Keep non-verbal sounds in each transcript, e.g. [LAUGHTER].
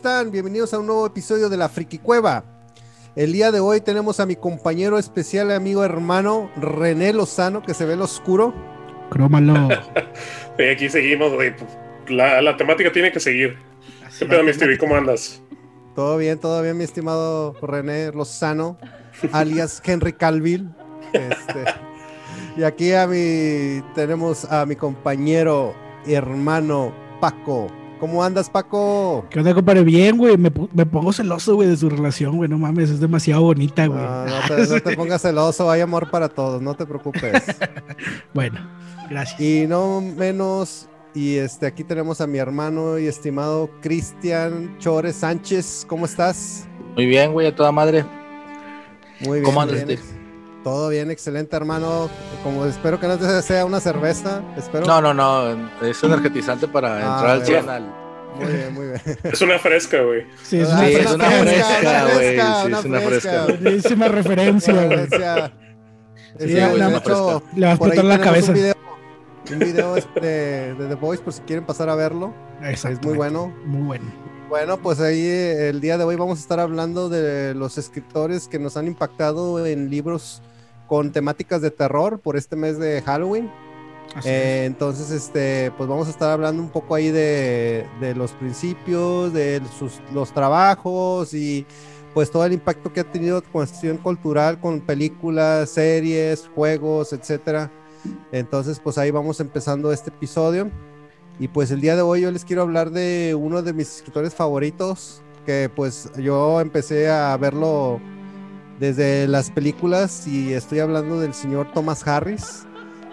están? Bienvenidos a un nuevo episodio de La Friki Cueva. El día de hoy tenemos a mi compañero especial, amigo hermano René Lozano, que se ve el oscuro. Crómalo. [LAUGHS] Y aquí seguimos, güey. La, la temática tiene que seguir. ¿Qué pedo, mi Stevie? ¿Cómo andas? Todo bien, todo bien, mi estimado René Lozano, [LAUGHS] alias Henry Calville. Este, y aquí a mi tenemos a mi compañero y hermano Paco. ¿Cómo andas, Paco? ¿Qué onda, compadre? Bien, güey. Me, pongo celoso, güey, de su relación, güey. No mames, es demasiado bonita, güey. No, no [LAUGHS] te, no te pongas celoso, hay amor para todos, no te preocupes. [LAUGHS] Bueno, gracias. Y no menos, y este aquí tenemos a mi hermano y estimado Cristian Chores Sánchez. ¿Cómo estás? Muy bien, güey, a toda madre. Muy bien. ¿Cómo andas, bien. Todo bien, excelente, hermano. Como espero que no te sea una cerveza. Espero. No, no, no, es energetizante para Ah, entrar al bueno. 100 al... Muy bien, muy bien. [LAUGHS] Es una fresca, güey. Sí, es Ah, una Sí, es una fresca, fresca, una güey. fresca, Sí, una es una fresca. fresca. buenísima referencia, güey. Sí, de Le vas a por ahí explotar la cabeza. Un video, un video este, de The Voice, por si quieren pasar a verlo. Exacto. Es muy bueno. Muy bueno. Bueno, pues ahí eh, el día de hoy vamos a estar hablando de los escritores que nos han impactado en libros con temáticas de terror por este mes de Halloween. Eh, entonces, este, pues vamos a estar hablando un poco ahí de, de los principios, de sus, los trabajos y pues todo el impacto que ha tenido cuestión cultural con películas, series, juegos, etcétera. Entonces, pues ahí vamos empezando este episodio. Y pues el día de hoy yo les quiero hablar de uno de mis escritores favoritos, que pues yo empecé a verlo desde las películas y estoy hablando del señor Thomas Harris.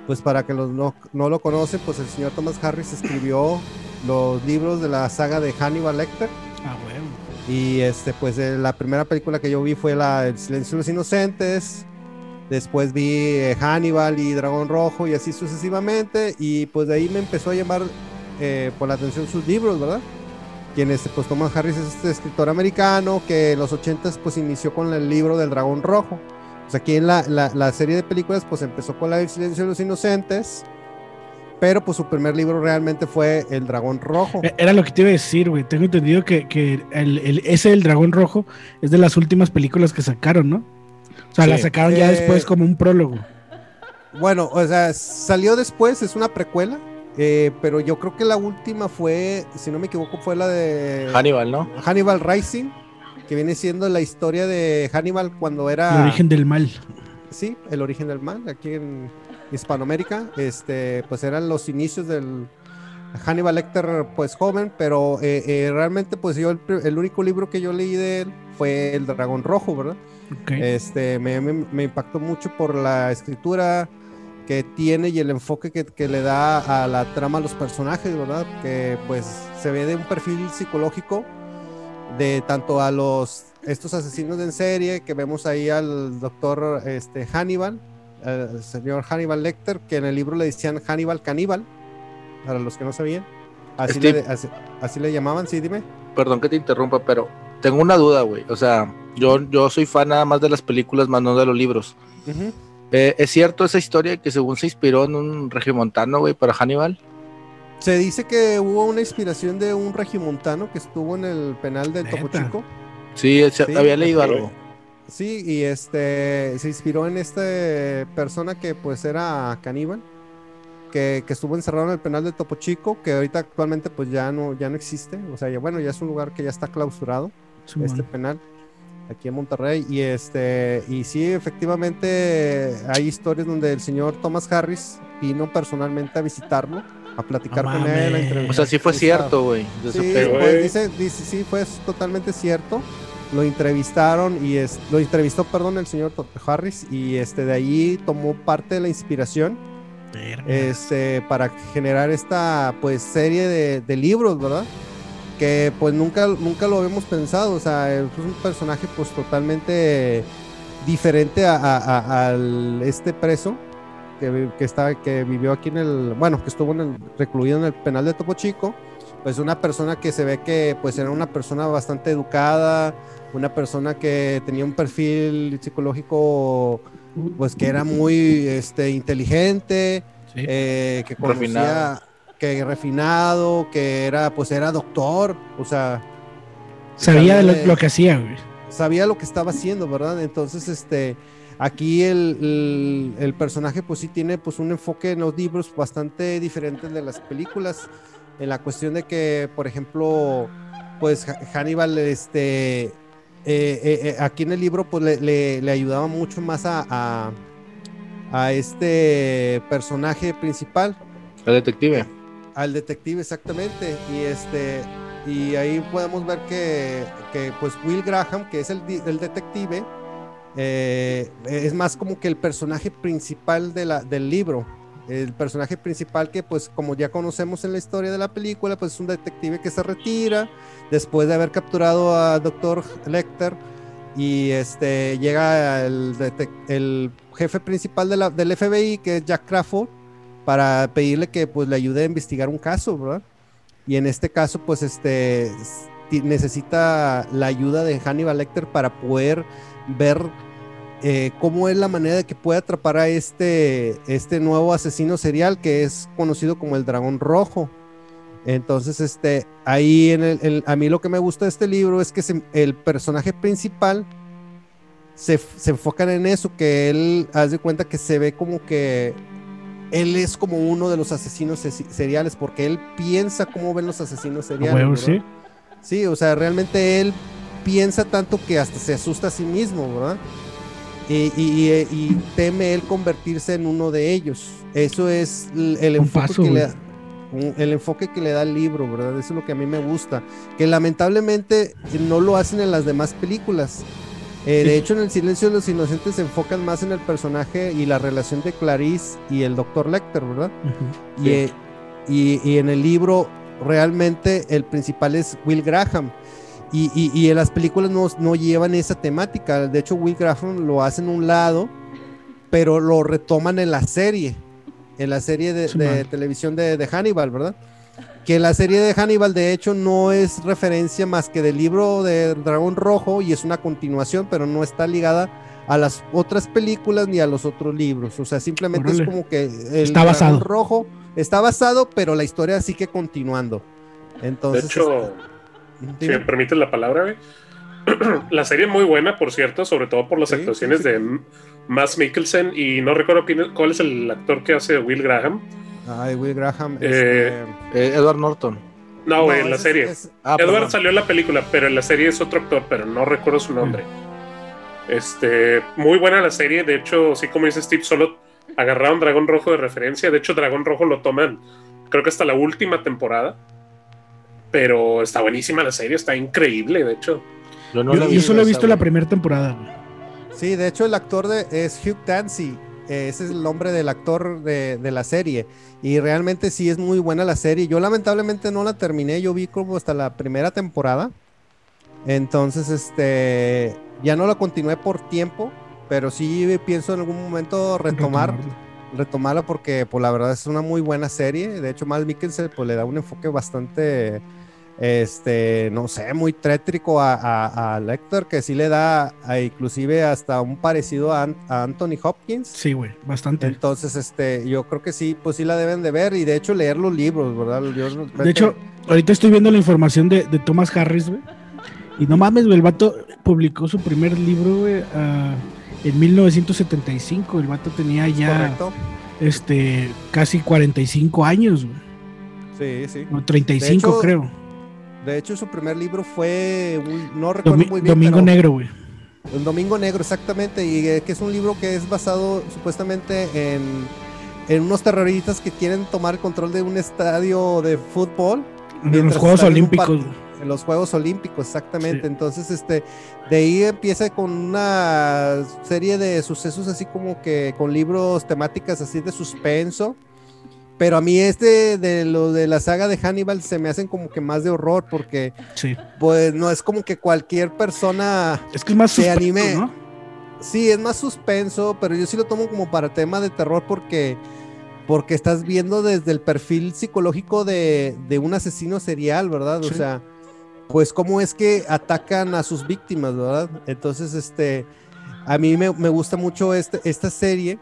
Pues para que los no, no lo conocen, pues el señor Thomas Harris escribió los libros de la saga de Hannibal Lecter. Ah, bueno. Y este, pues eh, la primera película que yo vi fue la El Silencio de los Inocentes. Después vi eh, Hannibal y Dragón Rojo y así sucesivamente. Y pues de ahí me empezó a llamar eh, por la atención sus libros, ¿verdad? Quien este, pues Thomas Harris es este escritor americano que en los 80s pues inició con el libro del Dragón Rojo. Pues aquí en la, la, la serie de películas pues empezó con la El Silencio de los Inocentes. Pero pues su primer libro realmente fue El Dragón Rojo. Eh, Era lo que te iba a decir, güey. Tengo entendido que, que el, el- ese del dragón rojo es de las últimas películas que sacaron, ¿no? O sea, Sí. la sacaron ya Eh, después como un prólogo. Bueno, o sea, salió después, es una precuela, eh, pero yo creo que la última fue, si no me equivoco, fue la de Hannibal, ¿no? Hannibal Rising, que viene siendo la historia de Hannibal cuando era... El origen del mal. Sí, el origen del mal, aquí en Hispanoamérica, este, pues eran los inicios del Hannibal Lecter, pues joven, pero eh, eh, realmente, pues yo, el, único libro que yo leí de él fue El Dragón Rojo, ¿verdad? Este, me, me- me impactó mucho por la escritura que tiene y el enfoque que, que le da a la trama a los personajes, ¿verdad? Que pues se ve de un perfil psicológico de tanto a los estos asesinos en serie que vemos ahí al doctor este, Hannibal, el señor Hannibal Lecter, que en el libro le decían Hannibal Caníbal, para los que no sabían. Así, Steve. le, así, así le llamaban, sí, dime. Perdón que te interrumpa, pero tengo una duda, güey. O sea, yo, yo soy fan nada más de las películas, más no de los libros. Ujú. Eh, ¿Es cierto esa historia que según se inspiró en un regimontano, güey, para Hannibal? Se dice que hubo una inspiración de un regimontano que estuvo en el penal del. Topo Chico. Sí, había leído pero- algo. Sí, y este se inspiró en esta persona que pues era caníbal, que, que estuvo encerrado en el penal de Topo Chico, que ahorita actualmente pues ya no, ya no existe. O sea, ya, bueno, ya es un lugar que ya está clausurado, este penal, aquí en Monterrey. Y este, y sí, efectivamente hay historias donde el señor Thomas Harris vino personalmente a visitarlo, a platicar con él, a. O sea, sí fue cierto, güey. Sí, pues dice, dice, sí, fue totalmente cierto. Lo entrevistaron y es, lo entrevistó, perdón, el señor Harris y este de ahí tomó parte de la inspiración este, para generar esta pues serie de, de libros, ¿verdad? Que pues nunca, nunca lo habíamos pensado, o sea, es un personaje pues totalmente diferente a, a- a- al este preso que, que, está, que vivió aquí en el, bueno, que estuvo en el- recluido en el penal de Topo Chico, pues una persona que se ve que pues era una persona bastante educada, una persona que tenía un perfil psicológico pues que era muy este, inteligente, Sí. eh, que conocía, Refinado. Que refinado, que era, pues era doctor, o sea, Sabía lo, de- lo que hacía, güey. sabía lo que estaba haciendo, ¿verdad? Entonces, este, aquí el, el- el personaje pues sí tiene pues un enfoque en los libros bastante diferente de las películas, en la cuestión de que, por ejemplo, pues Ha- Hannibal, este, eh, eh, eh, aquí en el libro pues le, le- le ayudaba mucho más a, a, a este personaje principal, El detective. Al detective exactamente y este y ahí podemos ver que, que, pues Will Graham que es el, el detective eh, es más como que el personaje principal de la, del libro el personaje principal que pues como ya conocemos en la historia de la película pues es un detective que se retira después de haber capturado a Dr. Lecter y este llega el, el jefe principal del FBI que es Jack Crawford para pedirle que pues le ayude a investigar un caso, ¿verdad? Y en este caso pues este necesita la ayuda de Hannibal Lecter para poder ver eh, cómo es la manera de que puede atrapar a este, este nuevo asesino serial que es conocido como el dragón rojo. Entonces, este, ahí en el, a mí lo que me gusta de este libro es que el personaje principal se, se enfocan en eso, que él, haz de cuenta que se ve como que él es como uno de los asesinos se- seriales, porque él piensa cómo ven los asesinos seriales. ¿verdad? sí. Sí, o sea, realmente él piensa tanto que hasta se asusta a sí mismo, ¿verdad? Y, y- y- y teme él convertirse en uno de ellos. Eso es el enfoque paso, que le da. un- El enfoque que le da el libro, ¿verdad? Eso es lo que a mí me gusta. Que lamentablemente no lo hacen en las demás películas. Eh, de hecho, en El Silencio de los Inocentes se enfocan más en el personaje y la relación de Clarice y el Dr. Lecter, ¿verdad? Y, y- y en el libro realmente el principal es Will Graham. Y, y- y en las películas no, no llevan esa temática. De hecho, Will Graham lo hacen un lado, pero lo retoman en la serie. En la serie de, Sí, de televisión de, de Hannibal, ¿verdad? Que la serie de Hannibal, de hecho, no es referencia más que del libro de Dragón Rojo y es una continuación, pero no está ligada a las otras películas ni a los otros libros. O sea, simplemente Órale. es como que el Está Dragón basado. Rojo está basado, pero la historia sigue continuando. De Entonces, hecho, este, si me permites la palabra, [CLEARS THROAT] la serie es muy buena, por cierto, sobre todo por las Sí, actuaciones sí, sí. de M- Mads Mikkelsen y no recuerdo quién es- cuál es el actor que hace Will Graham. Ay, Will Graham. Eh, Eh, Edward Norton. No, güey, en la es- serie. es- Ah, Edward perdón. salió en la película, pero en la serie es otro actor, pero no recuerdo su nombre. Este, muy buena la serie. De hecho, sí, como dice Steve, solo agarraron Dragón Rojo de referencia. De hecho, Dragón Rojo lo toman, creo que hasta la última temporada. Pero está buenísima la serie, está increíble, de hecho. Yo no Yo, la yo vi solo he visto la primera temporada. Sí, de hecho el actor de, es Hugh Dancy. Eh, Ese es el nombre del actor de, de la serie. Y realmente sí es muy buena la serie. Yo lamentablemente no la terminé. Yo vi como hasta la primera temporada. Entonces, este, ya no la continué por tiempo. Pero sí pienso en algún momento retomar, retomarla porque, pues, la verdad es una muy buena serie. De hecho, Mads Mikkelsen, pues, le da un enfoque bastante, este, no sé, muy tétrico a, a, a Lecter, que sí le da a- inclusive hasta un parecido a, An- a Anthony Hopkins. Sí, güey, bastante. Entonces, este, yo creo que sí, pues sí la deben de ver y de hecho leer los libros, ¿verdad? Yo- De hecho, ahorita estoy viendo la información de, de Thomas Harris, güey. Y no mames, güey, el vato publicó su primer libro, güey, ah, en 1975. El vato tenía ya, correcto. este, casi 45 años, güey. Sí, sí. O 35, De hecho, creo. De hecho, su primer libro fue, no recuerdo Domi- muy bien, Domingo pero- Negro, güey. El Domingo Negro, exactamente, y eh, que es un libro que es basado supuestamente en, en unos terroristas que quieren tomar el control de un estadio de fútbol. En los Juegos Olímpicos. En los Juegos Olímpicos, exactamente. Sí. Entonces, este, de ahí empieza con una serie de sucesos así como que con libros temáticas así de suspenso. Pero a mí este de lo de la saga de Hannibal se me hacen como que más de horror porque Sí. pues no es como que cualquier persona Es que es más Se suspenso, anime. ¿no? Sí, es más suspenso, pero yo sí lo tomo como para tema de terror porque, porque estás viendo desde el perfil psicológico de, de un asesino serial, ¿verdad? O sea, pues cómo es que atacan a sus víctimas, ¿verdad? Entonces, este, a mí me, me gusta mucho este, esta serie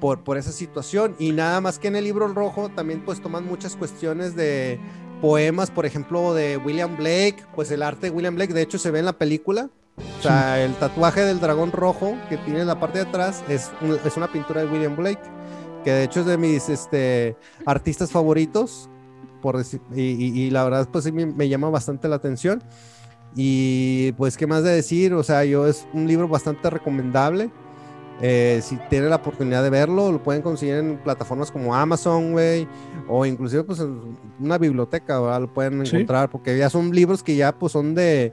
por, por esa situación y nada más que en el libro rojo también pues toman muchas cuestiones de poemas, por ejemplo, de William Blake, pues el arte de William Blake, de hecho se ve en la película. O sea, el tatuaje del dragón rojo que tiene en la parte de atrás es, un- es una pintura de William Blake, que de hecho es de mis este, artistas favoritos, por decir- y, y- y la verdad pues sí me, me llama bastante la atención. Y pues, ¿qué más de decir? O sea, yo es un libro bastante recomendable. Eh, si tienen la oportunidad de verlo, lo pueden conseguir en plataformas como Amazon, güey, o inclusive pues en una biblioteca, ¿verdad? Lo pueden Sí. encontrar, porque ya son libros que ya pues son de,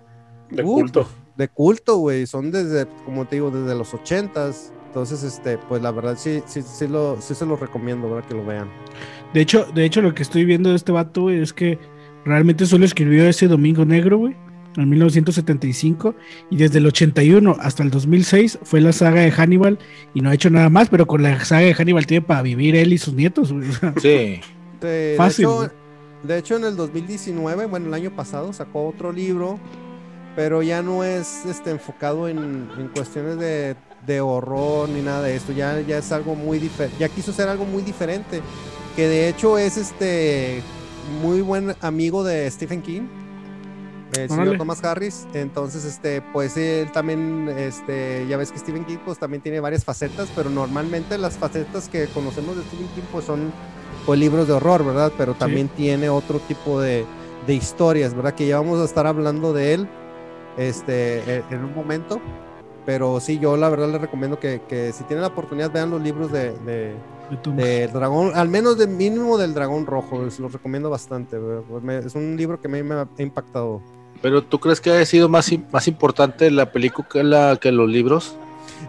De Uh, culto. de culto, güey, son desde, como te digo, desde los ochentas. Entonces, este, pues la verdad sí, sí, sí, lo, sí se los recomiendo, ¿verdad? Que lo vean. De hecho, de hecho, lo que estoy viendo de este vato, güey, es que realmente solo escribió ese Domingo Negro, güey, en 1975, y desde el 81 hasta el 2006 fue la saga de Hannibal y no ha hecho nada más, pero con la saga de Hannibal tiene para vivir él y sus nietos, [LAUGHS] Sí. De, Fácil, De hecho, de hecho, en el 2019, bueno, el año pasado sacó otro libro, pero ya no es este, enfocado en, en cuestiones de, de horror ni nada de esto. Ya, ya es algo muy diferente. Ya quiso ser algo muy diferente. Que de hecho es este muy buen amigo de Stephen King. El señor Órale. Thomas Harris. Entonces, este, pues él también, este, ya ves que Stephen King pues también tiene varias facetas, pero normalmente las facetas que conocemos de Stephen King pues son pues libros de horror, ¿verdad? Pero también tiene otro tipo de, de historias, ¿verdad? Que ya vamos a estar hablando de él este, en, en un momento. Pero sí, yo la verdad les recomiendo que, que si tienen la oportunidad vean los libros de, de, del dragón, al menos de mínimo del dragón rojo, los recomiendo bastante. me- es un libro que a mí me ha impactado. Pero ¿tú crees que haya sido más, más importante la película que, la, que los libros?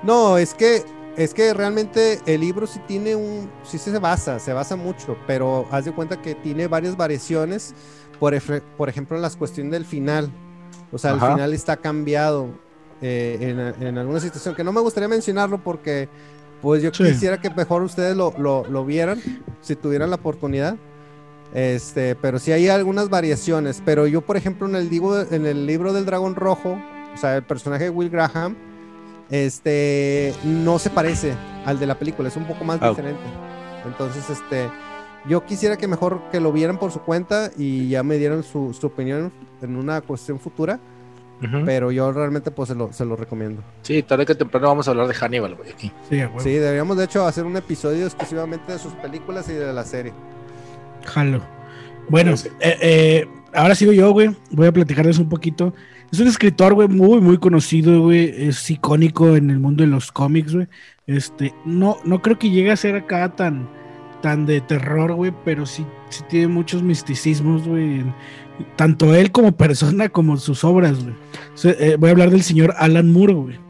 No, es que es que realmente el libro sí tiene un, sí se basa, se basa mucho, pero haz de cuenta que tiene varias variaciones, por, efe- por ejemplo, en las cuestiones del final. O sea, Ajá. el final está cambiado eh, en, en alguna situación que no me gustaría mencionarlo porque, pues yo Sí. quisiera que mejor ustedes lo, lo, lo vieran si tuvieran la oportunidad. Este, pero sí hay algunas variaciones. Pero yo, por ejemplo, en el, libro, en el libro del dragón rojo, o sea, el personaje de Will Graham, este, no se parece al de la película, es un poco más Ah. diferente. Entonces, este, yo quisiera que mejor que lo vieran por su cuenta y ya me dieran su, su opinión en una cuestión futura, pero yo realmente pues se lo, se lo recomiendo. Sí, tarde que temprano vamos a hablar de Hannibal, güey, aquí. Sí. Sí, deberíamos de hecho hacer un episodio exclusivamente de sus películas y de la serie. Jalo. Bueno, eh, eh, ahora sigo yo, güey. Voy a platicarles un poquito. Es un escritor, güey, muy, muy conocido, güey. Es icónico en el mundo de los cómics, güey. Este, no, no creo que llegue a ser acá tan, tan de terror, güey, pero sí, sí tiene muchos misticismos, güey. Tanto él como persona, como sus obras, güey. Eh, voy a hablar del señor Alan Moore, güey.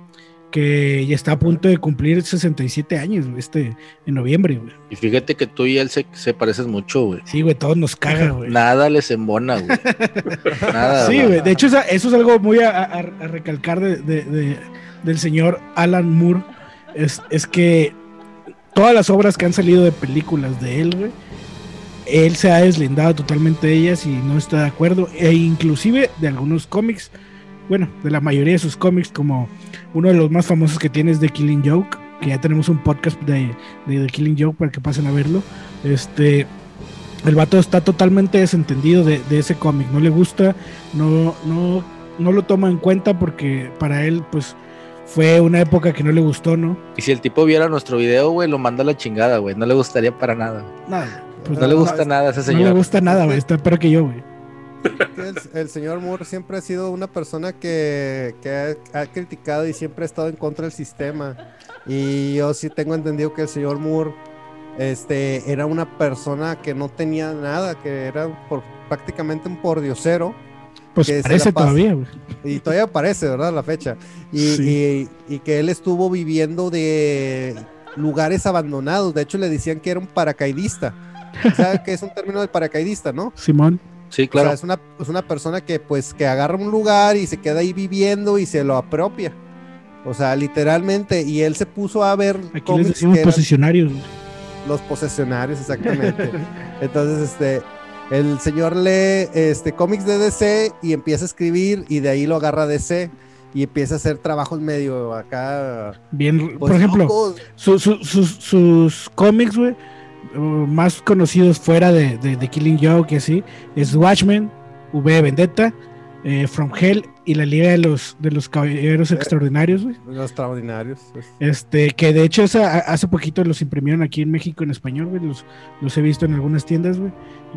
Que ya está a punto de cumplir 67 años, güey, este, en noviembre, güey. Y fíjate que tú y él se, se parecen mucho, güey. Sí, güey, todos nos caga, güey. Nada les embona, güey. [LAUGHS] Nada. Sí, güey. De hecho, eso es algo muy a, a- a recalcar de, de- de- del señor Alan Moore. Es, es que todas las obras que han salido de películas de él, güey, él se ha deslindado totalmente de ellas y no está de acuerdo. E inclusive de algunos cómics, bueno, de la mayoría de sus cómics, como uno de los más famosos que tiene es The Killing Joke, que ya tenemos un podcast de, de The Killing Joke para que pasen a verlo. Este, el vato está totalmente desentendido de, de ese cómic, no le gusta, no, no, no lo toma en cuenta porque para él, pues, fue una época que no le gustó, ¿no? Y si el tipo viera nuestro video, güey, lo manda a la chingada, güey. No le gustaría para nada. Nada. Pues No le gusta nada a ese No le señor. gusta nada, güey. Está peor que yo, güey. Que El, el señor Moore siempre ha sido una persona que, que ha, ha criticado y siempre ha estado en contra del sistema. Y yo sí tengo entendido que el señor Moore este, era una persona que no tenía nada, que era por, prácticamente un pordiosero. Pues Que parece todavía. Y todavía aparece, ¿verdad? La fecha. Y, Sí. y- y que él estuvo viviendo de lugares abandonados. De hecho, le decían que era un paracaidista. ¿Sabes qué es un término de paracaidista, no? Simón. Sí, O claro. sea, es una, es una persona que pues que agarra un lugar y se queda ahí viviendo y se lo apropia. O sea, literalmente. Y él se puso a ver Aquí les decimos que eran posicionarios. güey. los posesionarios, exactamente. [LAUGHS] Entonces, este, el señor lee este, cómics de DC y empieza a escribir y de ahí lo agarra DC y empieza a hacer trabajos medio acá. Bien, pues, por ejemplo, su- su- sus, sus cómics, güey, más conocidos fuera de, de, de Killing Joke y así es Watchmen, V de Vendetta, eh, From Hell y la Liga de los, de los Caballeros Extraordinarios, güey. Los extraordinarios. pues. Este, que de hecho esa, hace poquito los imprimieron aquí en México en español, güey. Los, los he visto en algunas tiendas, güey.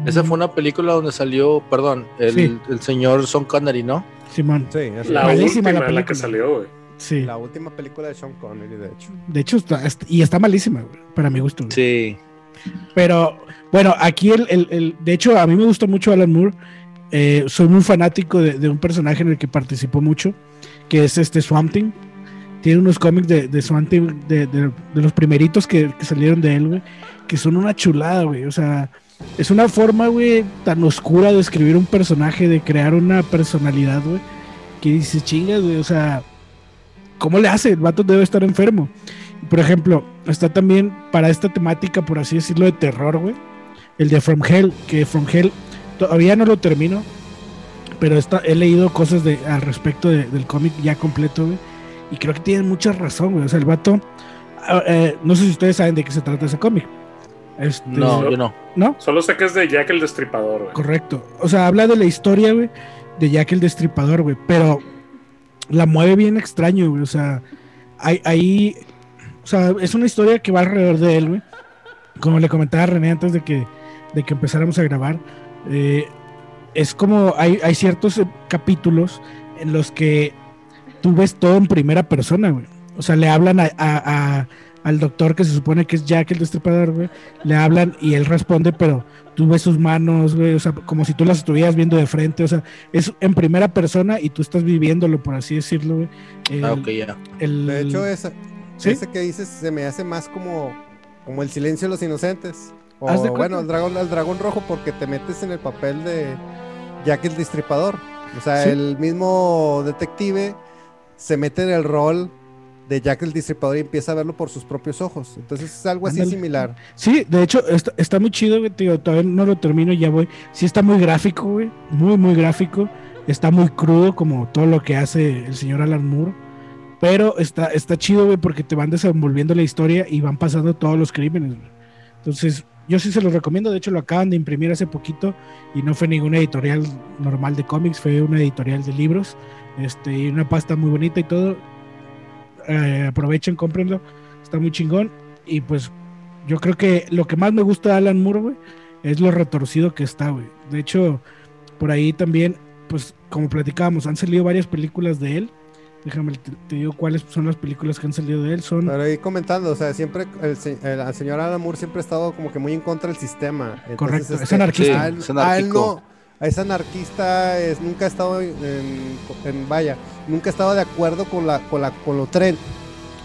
Esa fue una película donde salió, perdón, el, Sí. el señor Son Connery, ¿no? Simón. Sí, es La última, la la, que película. salió, güey. Sí. la última película de Sean Connery, de hecho. De hecho, está, está- y está malísima, güey, para mi gusto. güey. Sí. Pero bueno, aquí el, el- de hecho a mí me gusta mucho Alan Moore. Eh, soy muy fanático de, un personaje en el que participó mucho, que es este Swamp Thing. Tiene unos cómics de, de Swamp Thing, de, de- los primeritos que, que salieron de él, güey, que son una chulada, güey. O sea, es una forma, güey, tan oscura de escribir un personaje, de crear una personalidad, güey, que dice, chingas, güey, o sea, ¿cómo le hace? El vato debe estar enfermo. Por ejemplo, está también para esta temática, por así decirlo, de terror, güey. El de From Hell, que From Hell todavía no lo termino, pero está, he leído cosas de, al respecto de- del cómic ya completo, güey. Y creo que tienen mucha razón, güey. O sea, el vato, ah, eh, no sé si ustedes saben de qué se trata ese cómic. Este, No, yo no. ¿No? Solo sé que es de Jack el Destripador, güey. Correcto. O sea, habla de la historia, güey, de Jack el Destripador, güey. Pero la mueve bien extraño, güey. O sea, hay, ahí. O sea, es una historia que va alrededor de él, güey. Como le comentaba a René antes de que, de que empezáramos a grabar. eh, es como hay, hay ciertos eh, capítulos en los que tú ves todo en primera persona, güey. O sea, le hablan a, a- a- al doctor que se supone que es Jack el Destripador, güey. Le hablan y él responde, pero tú ves sus manos, güey, o sea, como si tú las estuvieras viendo de frente, o sea, es en primera persona y tú estás viviéndolo, por así decirlo, güey. El- Ah, ok, ya. el- De hecho, esa, ¿Sí? ese que dices se me hace más como, como el silencio de los inocentes. O cuenta. bueno, el dragón, el dragón rojo porque te metes en el papel de Jack el Destripador. O sea, Sí. el mismo detective se mete en el rol de Jack el Destripador y empieza a verlo por sus propios ojos. Entonces es algo así similar. Sí, de hecho, está, está muy chido, güey, tío, todavía no lo termino, ya voy. Sí está muy gráfico, güey, muy, muy gráfico. Está muy crudo como todo lo que hace el señor Alan Moore. Pero está, está chido, güey, porque te van desenvolviendo la historia y van pasando todos los crímenes. Entonces, yo sí se los recomiendo. De hecho, lo acaban de imprimir hace poquito y no fue ninguna editorial normal de cómics, fue una editorial de libros. Este, y una pasta muy bonita y todo. Eh, aprovechen, cómprenlo. Está muy chingón. Y pues, yo creo que lo que más me gusta de Alan Moore, güey, es lo retorcido que está, güey. De hecho, por ahí también, pues, como platicábamos, han salido varias películas de él. Déjame, te, te digo cuáles son las películas que han salido de él. Son. Pero ahí comentando, o sea, siempre el, se- el- el señor Alan Moore siempre ha estado como que muy en contra del sistema. Entonces, Correcto, es este, anarquista. a él- Sí, es a él no, es anarquista, es, nunca ha estado en, en- vaya, nunca ha estado de acuerdo con la, con la, con lo tren.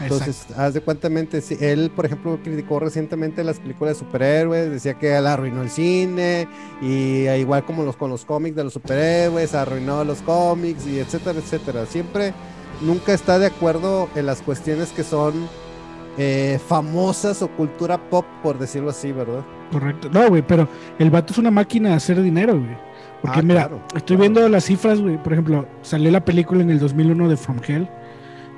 Entonces, haz de cuenta, mente, sí, él, por ejemplo, criticó recientemente las películas de superhéroes, decía que él arruinó el cine, y eh, igual como los con los cómics de los superhéroes, arruinó los cómics, y etcétera, etcétera. Siempre, nunca está de acuerdo en las cuestiones que son eh, famosas o cultura pop, por decirlo así, ¿verdad? Correcto. No, güey, pero el vato es una máquina de hacer dinero, güey. Porque Ah, mira, claro, estoy claro. viendo las cifras, güey. Por ejemplo, salió la película en el 2001 de From Hell.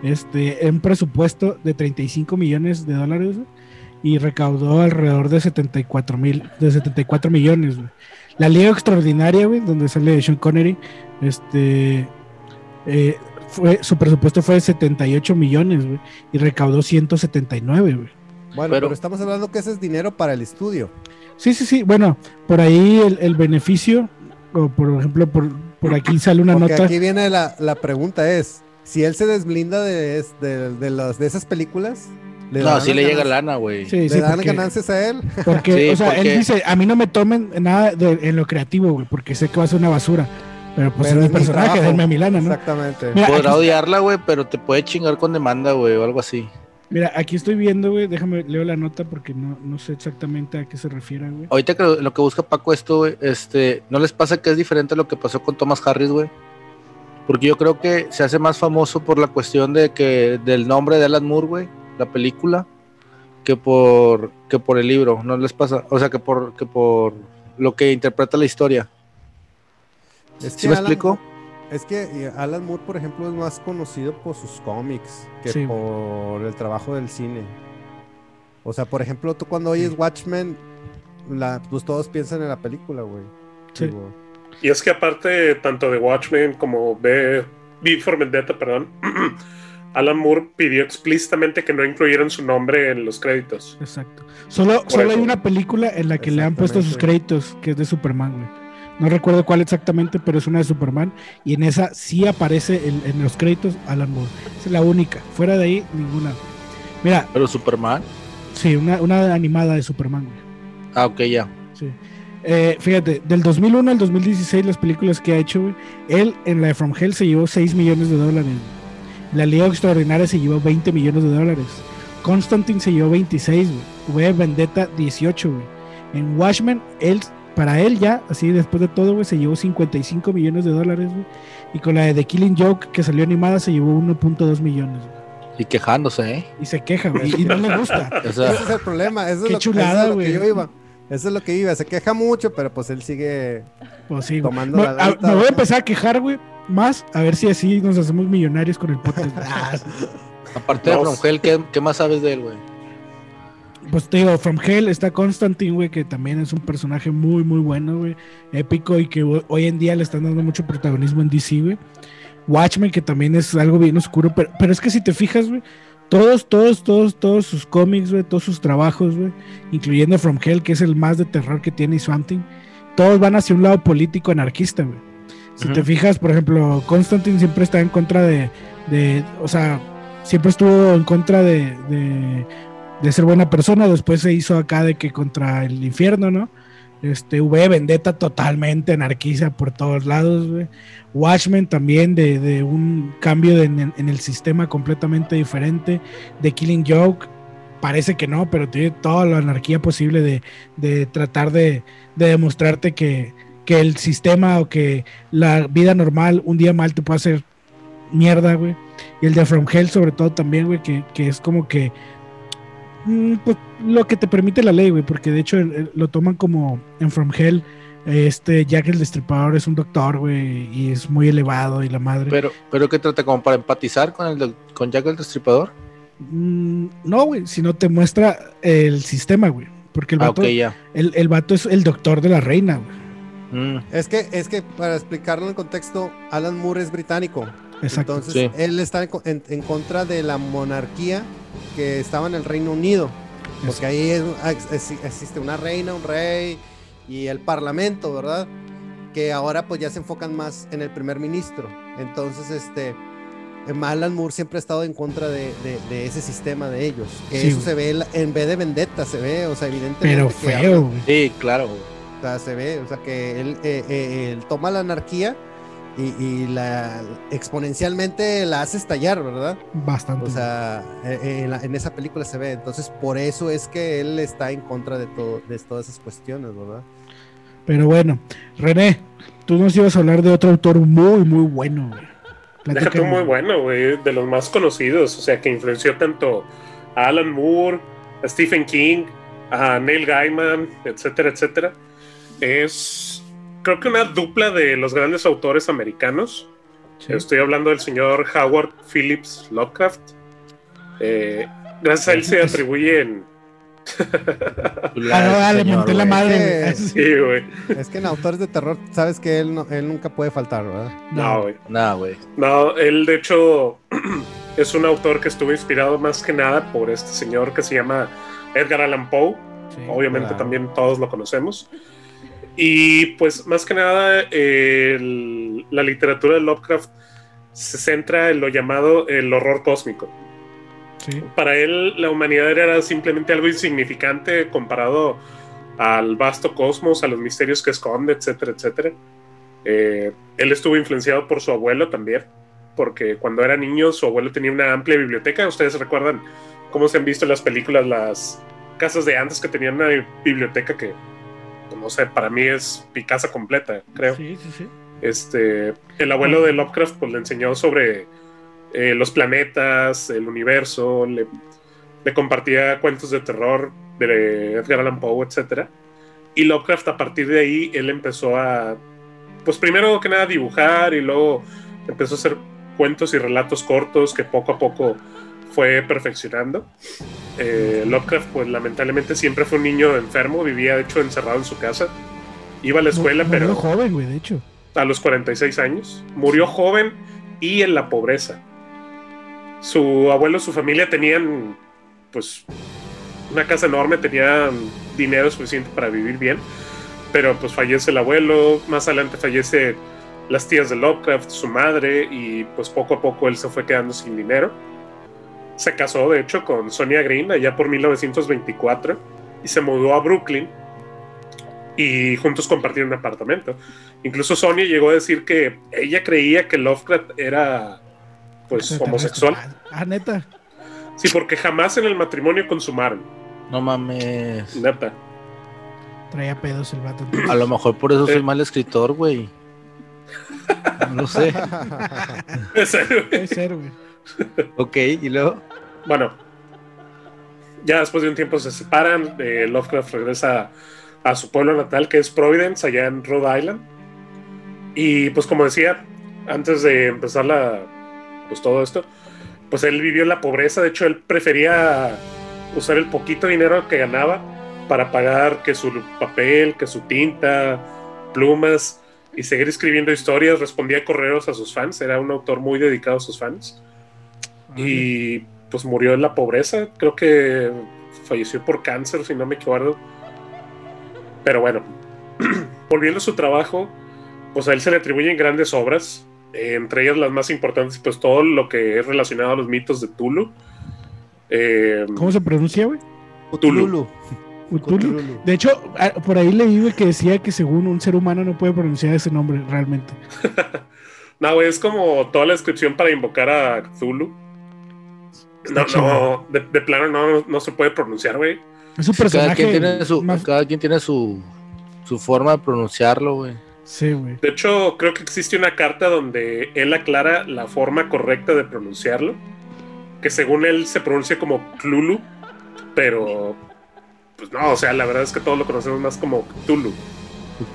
Este, en presupuesto de 35 millones de dólares y recaudó alrededor de 74 mil, de 74 millones, güey. La Liga Extraordinaria, güey, donde sale Sean Connery, este, eh, fue, su presupuesto fue de 78 millones, güey, y recaudó 179, güey. Bueno, Pero- pero, estamos hablando que ese es dinero para el estudio. Sí, sí, sí. Bueno, por ahí el, el beneficio, o por ejemplo, por, por aquí sale una Porque nota. aquí viene la, la pregunta es, si él se desblinda de, de, de las, de esas películas, ¿le No, dan sí le llega lana, güey. Sí, ¿Le sí, dan porque, ganancias a él? porque, Sí, o sea, porque- él dice, a mí no me tomen nada de- en lo creativo, güey, porque sé que va a ser una basura. Pero pues Pero es es mi personaje, trabajo. denme a mi lana, ¿no? Exactamente. Mira, Podrá aquí- odiarla, güey, pero te puede chingar con demanda, güey, o algo así. Mira, aquí estoy viendo, güey, déjame, leo la nota porque no, no sé exactamente a qué se refiere, güey. Ahorita que lo, lo que busca Paco esto, güey, este, ¿no les pasa que es diferente a lo que pasó con Thomas Harris, güey? Porque yo creo que se hace más famoso por la cuestión de que del nombre de Alan Moore, güey, la película, que por que por el libro, ¿no les pasa? O sea, que por que por lo que interpreta la historia. Es ¿Sí me explico? Es que eh, Alan Moore, por ejemplo, es más conocido por sus cómics que Sí. por el trabajo del cine. O sea, por ejemplo, tú cuando oyes Watchmen, la, pues todos piensan en la película, güey. Sí. Digo, Y es que aparte, tanto de Watchmen como de V for Vendetta, perdón, [CLEARS THROAT] Alan Moore pidió explícitamente que no incluyeran su nombre en los créditos. Exacto. Solo, Por solo hay una película en la que le han puesto sus créditos, que es de Superman, güey. No recuerdo cuál exactamente, pero es una de Superman. Y en esa sí aparece en los créditos Alan Moore. Esa es la única. Fuera de ahí, ninguna. Mira, Pero Superman. sí, una, una animada de Superman, güey. Ah, ok, ya. Sí. Eh, fíjate, del 2001 al 2016, las películas que ha hecho, güey, él en la de From Hell se llevó 6 millones de dólares. La Liga Extraordinaria se llevó 20 millones de dólares. Constantine se llevó 26, güey. V Vendetta 18, güey. En Watchmen, él, para él ya, así después de todo, güey, se llevó 55 millones de dólares, güey. Y con la de The Killing Joke, que salió animada, se llevó 1.2 millones, güey. Y quejándose, ¿eh? Y se queja, güey. Y no le gusta. [LAUGHS] O sea, Ese es el problema, eso es Qué lo, chulada, eso es lo güey. que yo iba. Eso es lo que iba, se queja mucho, pero pues él sigue Pues sí, tomando Me, la a- me voy a empezar a quejar, güey, más, a ver si así nos hacemos millonarios con el podcast. [LAUGHS] Aparte de No. From Hell, ¿qué, qué más sabes de él, güey? Pues te digo, From Hell está Constantine, güey, que también es un personaje muy, muy bueno, güey, épico y que ho- hoy en día le están dando mucho protagonismo en DC, güey. Watchmen, que también es algo bien oscuro, pero, pero es que si te fijas, güey, todos, todos, todos, todos sus cómics, güey, todos sus trabajos, güey, incluyendo From Hell, que es el más de terror que tiene y Swamp Thing, todos van hacia un lado político anarquista, güey. Si te fijas, por ejemplo, Constantine siempre está en contra de, de o sea, siempre estuvo en contra de, de, de ser buena persona, después se hizo acá de que contra el infierno, ¿no? Este, V Vendetta totalmente anarquiza por todos lados, güey. Watchmen también de, de un cambio en, el sistema completamente diferente. De Killing Joke, parece que no, pero tiene toda la anarquía posible de, de tratar de, de demostrarte que, que el sistema o que la vida normal un día mal te puede hacer mierda, güey. Y el de From Hell sobre todo también, güey, que, que es como que pues, lo que te permite la ley, güey, porque de hecho lo toman como en From Hell. Este Jack el Destripador es un doctor, güey, y es muy elevado y la madre. Pero, pero ¿qué trata? ¿Como para empatizar con, el, con Jack el Destripador? Mm, no, güey, sino te muestra el sistema, güey. Porque el Ah, vato, el, el vato es el doctor de la reina, güey. Mm, Es que, es que para explicarlo en contexto, Alan Moore es británico. Exacto. Entonces, Sí. él está en, en- en contra de la monarquía que estaba en el Reino Unido. Porque ahí es- ex- existe una reina, un rey y el parlamento, ¿verdad? Que ahora pues ya se enfocan más en el primer ministro. Entonces, este, Alan Moore siempre ha estado en contra de, de- de ese sistema de ellos. Que Sí, eso güey. se ve en vez de vendetta, se ve, o sea, evidentemente. Pero que feo, güey. sí, claro. güey. o sea, se ve, o sea, que él, eh, eh, él toma la anarquía y, y la exponencialmente la hace estallar, ¿verdad? Bastante. O sea, eh, eh, en, la- en esa película se ve. Entonces, por eso es que él está en contra de, todo, de todas esas cuestiones, ¿verdad? Pero bueno, René, tú nos ibas a hablar de otro autor muy, muy bueno, güey. [LAUGHS] Deja tú muy bueno, güey, de los más conocidos, o sea, que influenció tanto a Alan Moore, a Stephen King, a Neil Gaiman, etcétera, etcétera. Es, creo que una dupla de los grandes autores americanos. Sí. Estoy hablando del señor Howard Phillips Lovecraft. Eh, gracias a él se [LAUGHS] atribuyen. Ah, no, le Señor, monté la madre, Eh, güey. [LAUGHS] Sí, güey. Es que en autores de terror, sabes que él, no- él nunca puede faltar, ¿verdad? No, güey. Nah, güey. No, él de hecho [CLEARS THROAT] es un autor que estuvo inspirado más que nada por este señor que se llama Edgar Allan Poe. Sí. Obviamente claro. también todos lo conocemos. Y pues más que nada el- la literatura de Lovecraft se centra en lo llamado el horror cósmico. Sí. Para él la humanidad era simplemente algo insignificante comparado al vasto cosmos, a los misterios que esconde, etcétera, etcétera. Eh, él estuvo influenciado por su abuelo también, porque cuando era niño su abuelo tenía una amplia biblioteca. Ustedes recuerdan cómo se han visto en las películas las casas de antes que tenían una biblioteca que, no sé, para mí es mi casa completa, creo. Sí, sí, sí. Este, el abuelo de Lovecraft pues, le enseñó sobre eh, los planetas, el universo, le, le compartía cuentos de terror de Edgar Allan Poe, etc. Y Lovecraft a partir de ahí, él empezó a, pues primero que nada dibujar y luego empezó a hacer cuentos y relatos cortos que poco a poco fue perfeccionando. Eh, Lovecraft, pues lamentablemente siempre fue un niño enfermo, vivía de hecho encerrado en su casa. Iba a la escuela, Murió pero joven, güey, de hecho. a los 46 años. Murió joven y en la pobreza. Su abuelo, su familia tenían, pues, una casa enorme, tenían dinero suficiente para vivir bien. Pero pues fallece el abuelo, más adelante fallece las tías de Lovecraft, su madre, y pues poco a poco él se fue quedando sin dinero. Se casó, de hecho, con Sonia Green allá por 1924 y se mudó a Brooklyn y juntos compartieron un apartamento. Incluso Sonia llegó a decir que ella creía que Lovecraft era pues homosexual. Ah, neta. Sí, porque jamás en el matrimonio consumaron. No mames. Neta. Traía pedos el vato. A lo mejor por eso soy Eh. mal escritor, güey. No lo sé. [LAUGHS] Puede ser, güey. [LAUGHS] Ok, y luego. Bueno, ya después de un tiempo se separan. eh, Lovecraft regresa a su pueblo natal, que es Providence, allá en Rhode Island. Y pues como decía, antes de empezar la, pues todo esto, pues él vivió la pobreza. De hecho, él prefería usar el poquito dinero que ganaba para pagar que su papel, que su tinta, plumas y seguir escribiendo historias. Respondía correos a sus fans. Era un autor muy dedicado a sus fans. Y pues murió en la pobreza. Creo que falleció por cáncer, si no me equivoco. Pero bueno, [CLEARS THROAT] volviendo a su trabajo, pues a él se le atribuyen grandes obras. eh, entre ellas las más importantes, pues todo lo que es relacionado a los mitos de Tulu. Eh, ¿Cómo se pronuncia, güey? Tulu. Cthulhu. De hecho, ah, por ahí leí güey, que decía que según un ser humano no puede pronunciar ese nombre realmente. [LAUGHS] No, güey, es como toda la descripción para invocar a Cthulhu. Está No, no, de, de plano no, no se puede pronunciar, güey. Es un Cada personaje. quien tiene su, más- cada quien tiene su, su forma de pronunciarlo, güey. Sí, güey. De hecho, creo que existe una carta donde él aclara la forma correcta de pronunciarlo. Que según él se pronuncia como Cthulhu, pero pues no, o sea, la verdad es que todos lo conocemos más como Cthulhu.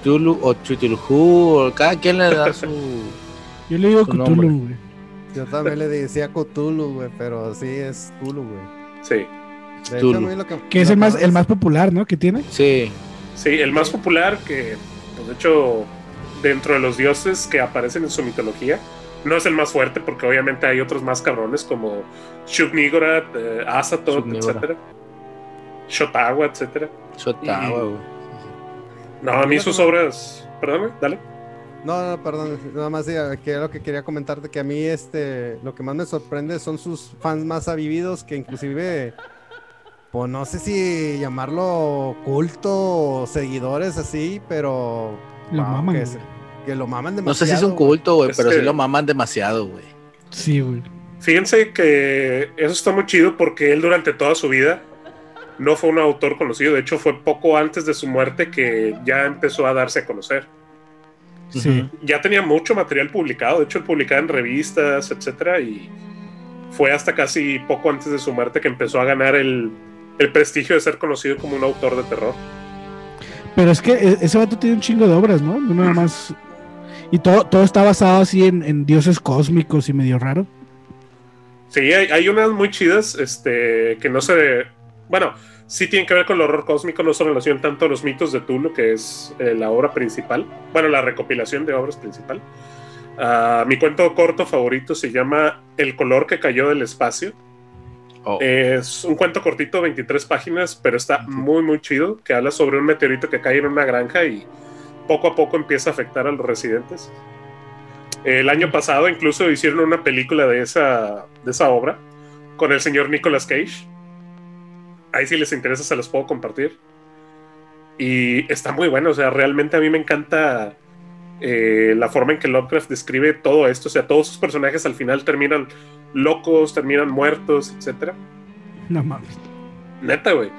Cthulhu o Chutulhu, o cada quien le da su. [LAUGHS] Yo le digo. Cthulhu, güey. Yo también le decía Cthulhu, güey, pero sí es Cthulhu, güey. Sí, De hecho, a Cthulhu. mí lo que, Que es lo el más, más- el más popular, ¿no? Que tiene. Sí, sí, el más popular que, pues de hecho, dentro de los dioses que aparecen en su mitología, no es el más fuerte porque obviamente hay otros más cabrones como Shub-Niggurath, eh, Shub-Niggurath. etcétera. Shotawa, etcétera. Shotawa, Y- güey. No, a mí sus obras, perdón, dale. No, no, perdón, nada más que lo que quería comentarte, que a mí este, lo que más me sorprende son sus fans más avividos, que inclusive, pues no sé si llamarlo culto o seguidores así, pero... Lo wow, maman, que, güey. se- que lo maman No demasiado. sé si es un culto, güey, pero que- sí lo maman demasiado, güey. Sí, güey. Fíjense que eso está muy chido porque él durante toda su vida no fue un autor conocido. De hecho, fue poco antes de su muerte que ya empezó a darse a conocer. Sí. Ya tenía mucho material publicado. De hecho, él publicaba en revistas, etcétera. Y fue hasta casi poco antes de su muerte que empezó a ganar el, el prestigio de ser conocido como un autor de terror. Pero es que e- ese vato tiene un chingo de obras, ¿no? No nada más. Y todo, todo está basado así en, en dioses cósmicos y medio raro. Sí, hay, hay unas muy chidas este, que no se. Bueno, sí tienen que ver con el horror cósmico, no se relacionan tanto a los mitos de Tulu, que es eh, la obra principal. Bueno, la recopilación de obras principal. Ah, mi cuento corto favorito se llama El color que cayó del espacio. Oh, Es un cuento cortito, 23 páginas, pero está muy, muy chido, que habla sobre un meteorito que cae en una granja y poco a poco empieza a afectar a los residentes. El año pasado incluso hicieron una película de esa, de esa obra con el señor Nicolas Cage. Ahí si les interesa se los puedo compartir. Y está muy bueno, o sea, realmente a mí me encanta eh, la forma en que Lovecraft describe todo esto, o sea, todos sus personajes al final terminan locos, terminan muertos, etcétera. No mames. Neta, güey.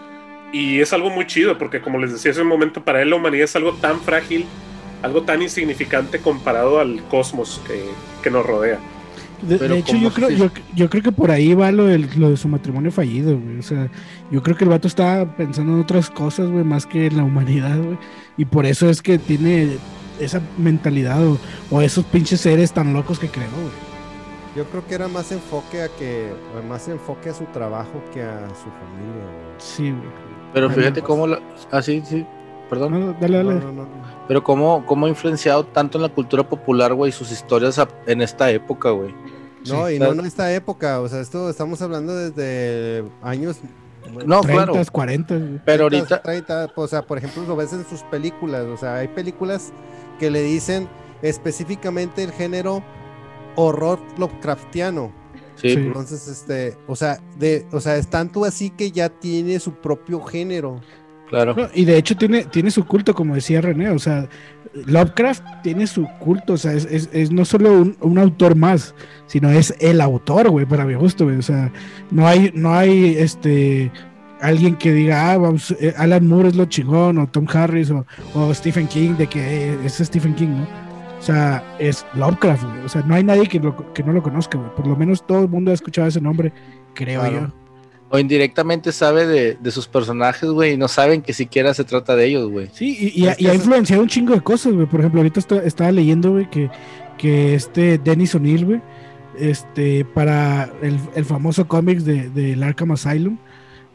Y es algo muy chido, porque como les decía hace un momento, para él la humanidad es algo tan frágil, algo tan insignificante comparado al cosmos que, que nos rodea. De, de hecho, ¿cómo yo creo, yo, yo creo que por ahí va lo, del- lo de su matrimonio fallido, güey. O sea, yo creo que el vato está pensando en otras cosas, güey, más que en la humanidad, güey. Y por eso es que tiene esa mentalidad o, o esos pinches seres tan locos que creó, güey. Yo creo que era más enfoque a que, más enfoque a su trabajo que a su familia, güey. Sí, güey. Pero fíjate cómo la... Ah, sí, sí. Perdón. No, dale, dale. No, no, no. Pero cómo, cómo ha influenciado tanto en la cultura popular, güey, sus historias a- en esta época, güey. No, Sí, y no en esta época, o sea, esto estamos hablando desde años. No, 30, claro. 40, güey. Pero 30, ahorita, 30, o sea, por ejemplo, lo ves en sus películas, o sea, hay películas que le dicen específicamente el género horror Lovecraftiano. sí, Sí. Entonces, este, o sea, de, o sea, es tanto así que ya tiene su propio género. Claro. No, y de hecho tiene, tiene su culto, como decía René, o sea, Lovecraft tiene su culto, o sea, es, es- es no solo un, un autor más, sino es el autor, güey, para mi gusto, güey, o sea, no hay, no hay, este, alguien que diga, ah, vamos, eh, Alan Moore es lo chingón, o Tom Harris, o, o Stephen King, de que eh, es Stephen King, ¿no? O sea, es Lovecraft, güey, o sea, no hay nadie que, lo- que no lo conozca, güey, por lo menos todo el mundo ha escuchado ese nombre, creo Claro. yo. O indirectamente sabe de, de sus personajes, güey, y no saben que siquiera se trata de ellos, güey. Sí, y, ha- y influenciado un chingo de cosas, güey. Por ejemplo, ahorita está- estaba leyendo, güey, que, que este Dennis O'Neill, güey, este, para el, el famoso cómics de, del Arkham Asylum,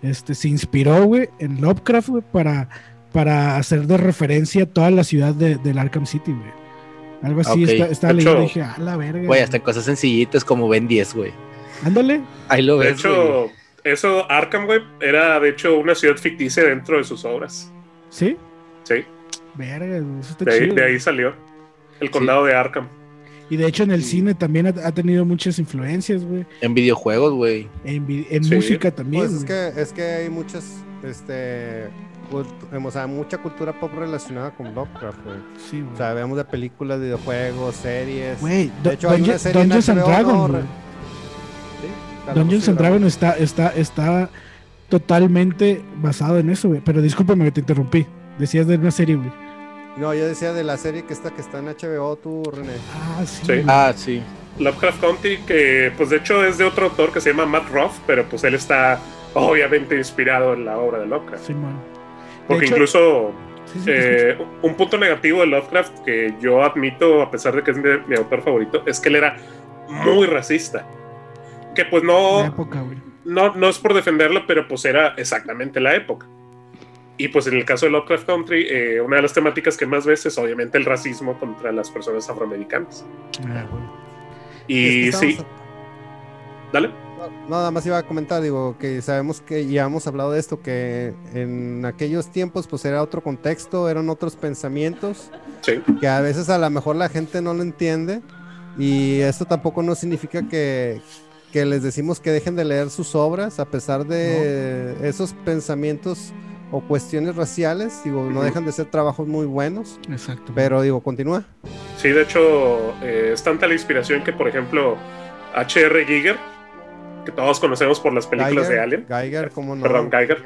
este, se inspiró, güey, en Lovecraft, güey, para, para hacer de referencia toda la ciudad de, del Arkham City, güey. Algo así, está- estaba De leyendo y hecho- dije, ah, la verga. Güey, hasta en cosas sencillitas como Ben 10, güey. Ándale. Ahí lo De ves, güey. hecho, eso, Arkham, güey, era de hecho una ciudad ficticia dentro de sus obras. ¿Sí? Sí, Verga, güey, eso está de ahí, chido. de güey. ahí salió. El condado de Arkham. Y de hecho en el Sí. cine también ha, ha tenido muchas influencias, güey. En videojuegos, güey. En, vi- en Sí. música también. Pues es güey. que, es que hay muchas, este, cult- o sea, mucha cultura pop relacionada con Lovecraft, güey. Sí, güey. O sea, vemos de películas, videojuegos, series. Güey, de hecho, hay una Dungeon- serie en Dungeons and HBO, Dragons, Dungeons and. Dragons está, está, está totalmente basado en eso, güey. Pero discúlpame que te interrumpí. Decías de una serie, güey. No, yo decía de la serie que está, que está en HBO, tú, René. Ah, sí. Sí. Ah, sí. Lovecraft Country, que pues de hecho es de otro autor que se llama Matt Ruff, pero pues él está obviamente inspirado en la obra de Lovecraft. Sí, man. Porque hecho- incluso Sí, sí, eh, un punto negativo de Lovecraft que yo admito, a pesar de que es mi, mi autor favorito, es que él era muy racista. Que pues. La no, época, güey. no, no es por defenderlo, pero pues era exactamente la época. Y pues en el caso de Lovecraft Country, eh, una de las temáticas que más ves es obviamente el racismo contra las personas afroamericanas. Ah. Y Es que sí, dale. No, nada más iba a comentar, digo, que sabemos que ya hemos hablado de esto, que en aquellos tiempos pues era otro contexto, eran otros pensamientos, Sí. que a veces a lo mejor la gente no lo entiende y esto tampoco no significa que, que les decimos que dejen de leer sus obras a pesar de esos pensamientos o cuestiones raciales, digo, no dejan de ser trabajos muy buenos, Exacto. pero digo, continúa. Sí, de hecho, eh, es tanta la inspiración que, por ejemplo, H.R. Giger, que todos conocemos por las películas de Alien, Geiger, ¿cómo no? Perdón, Geiger.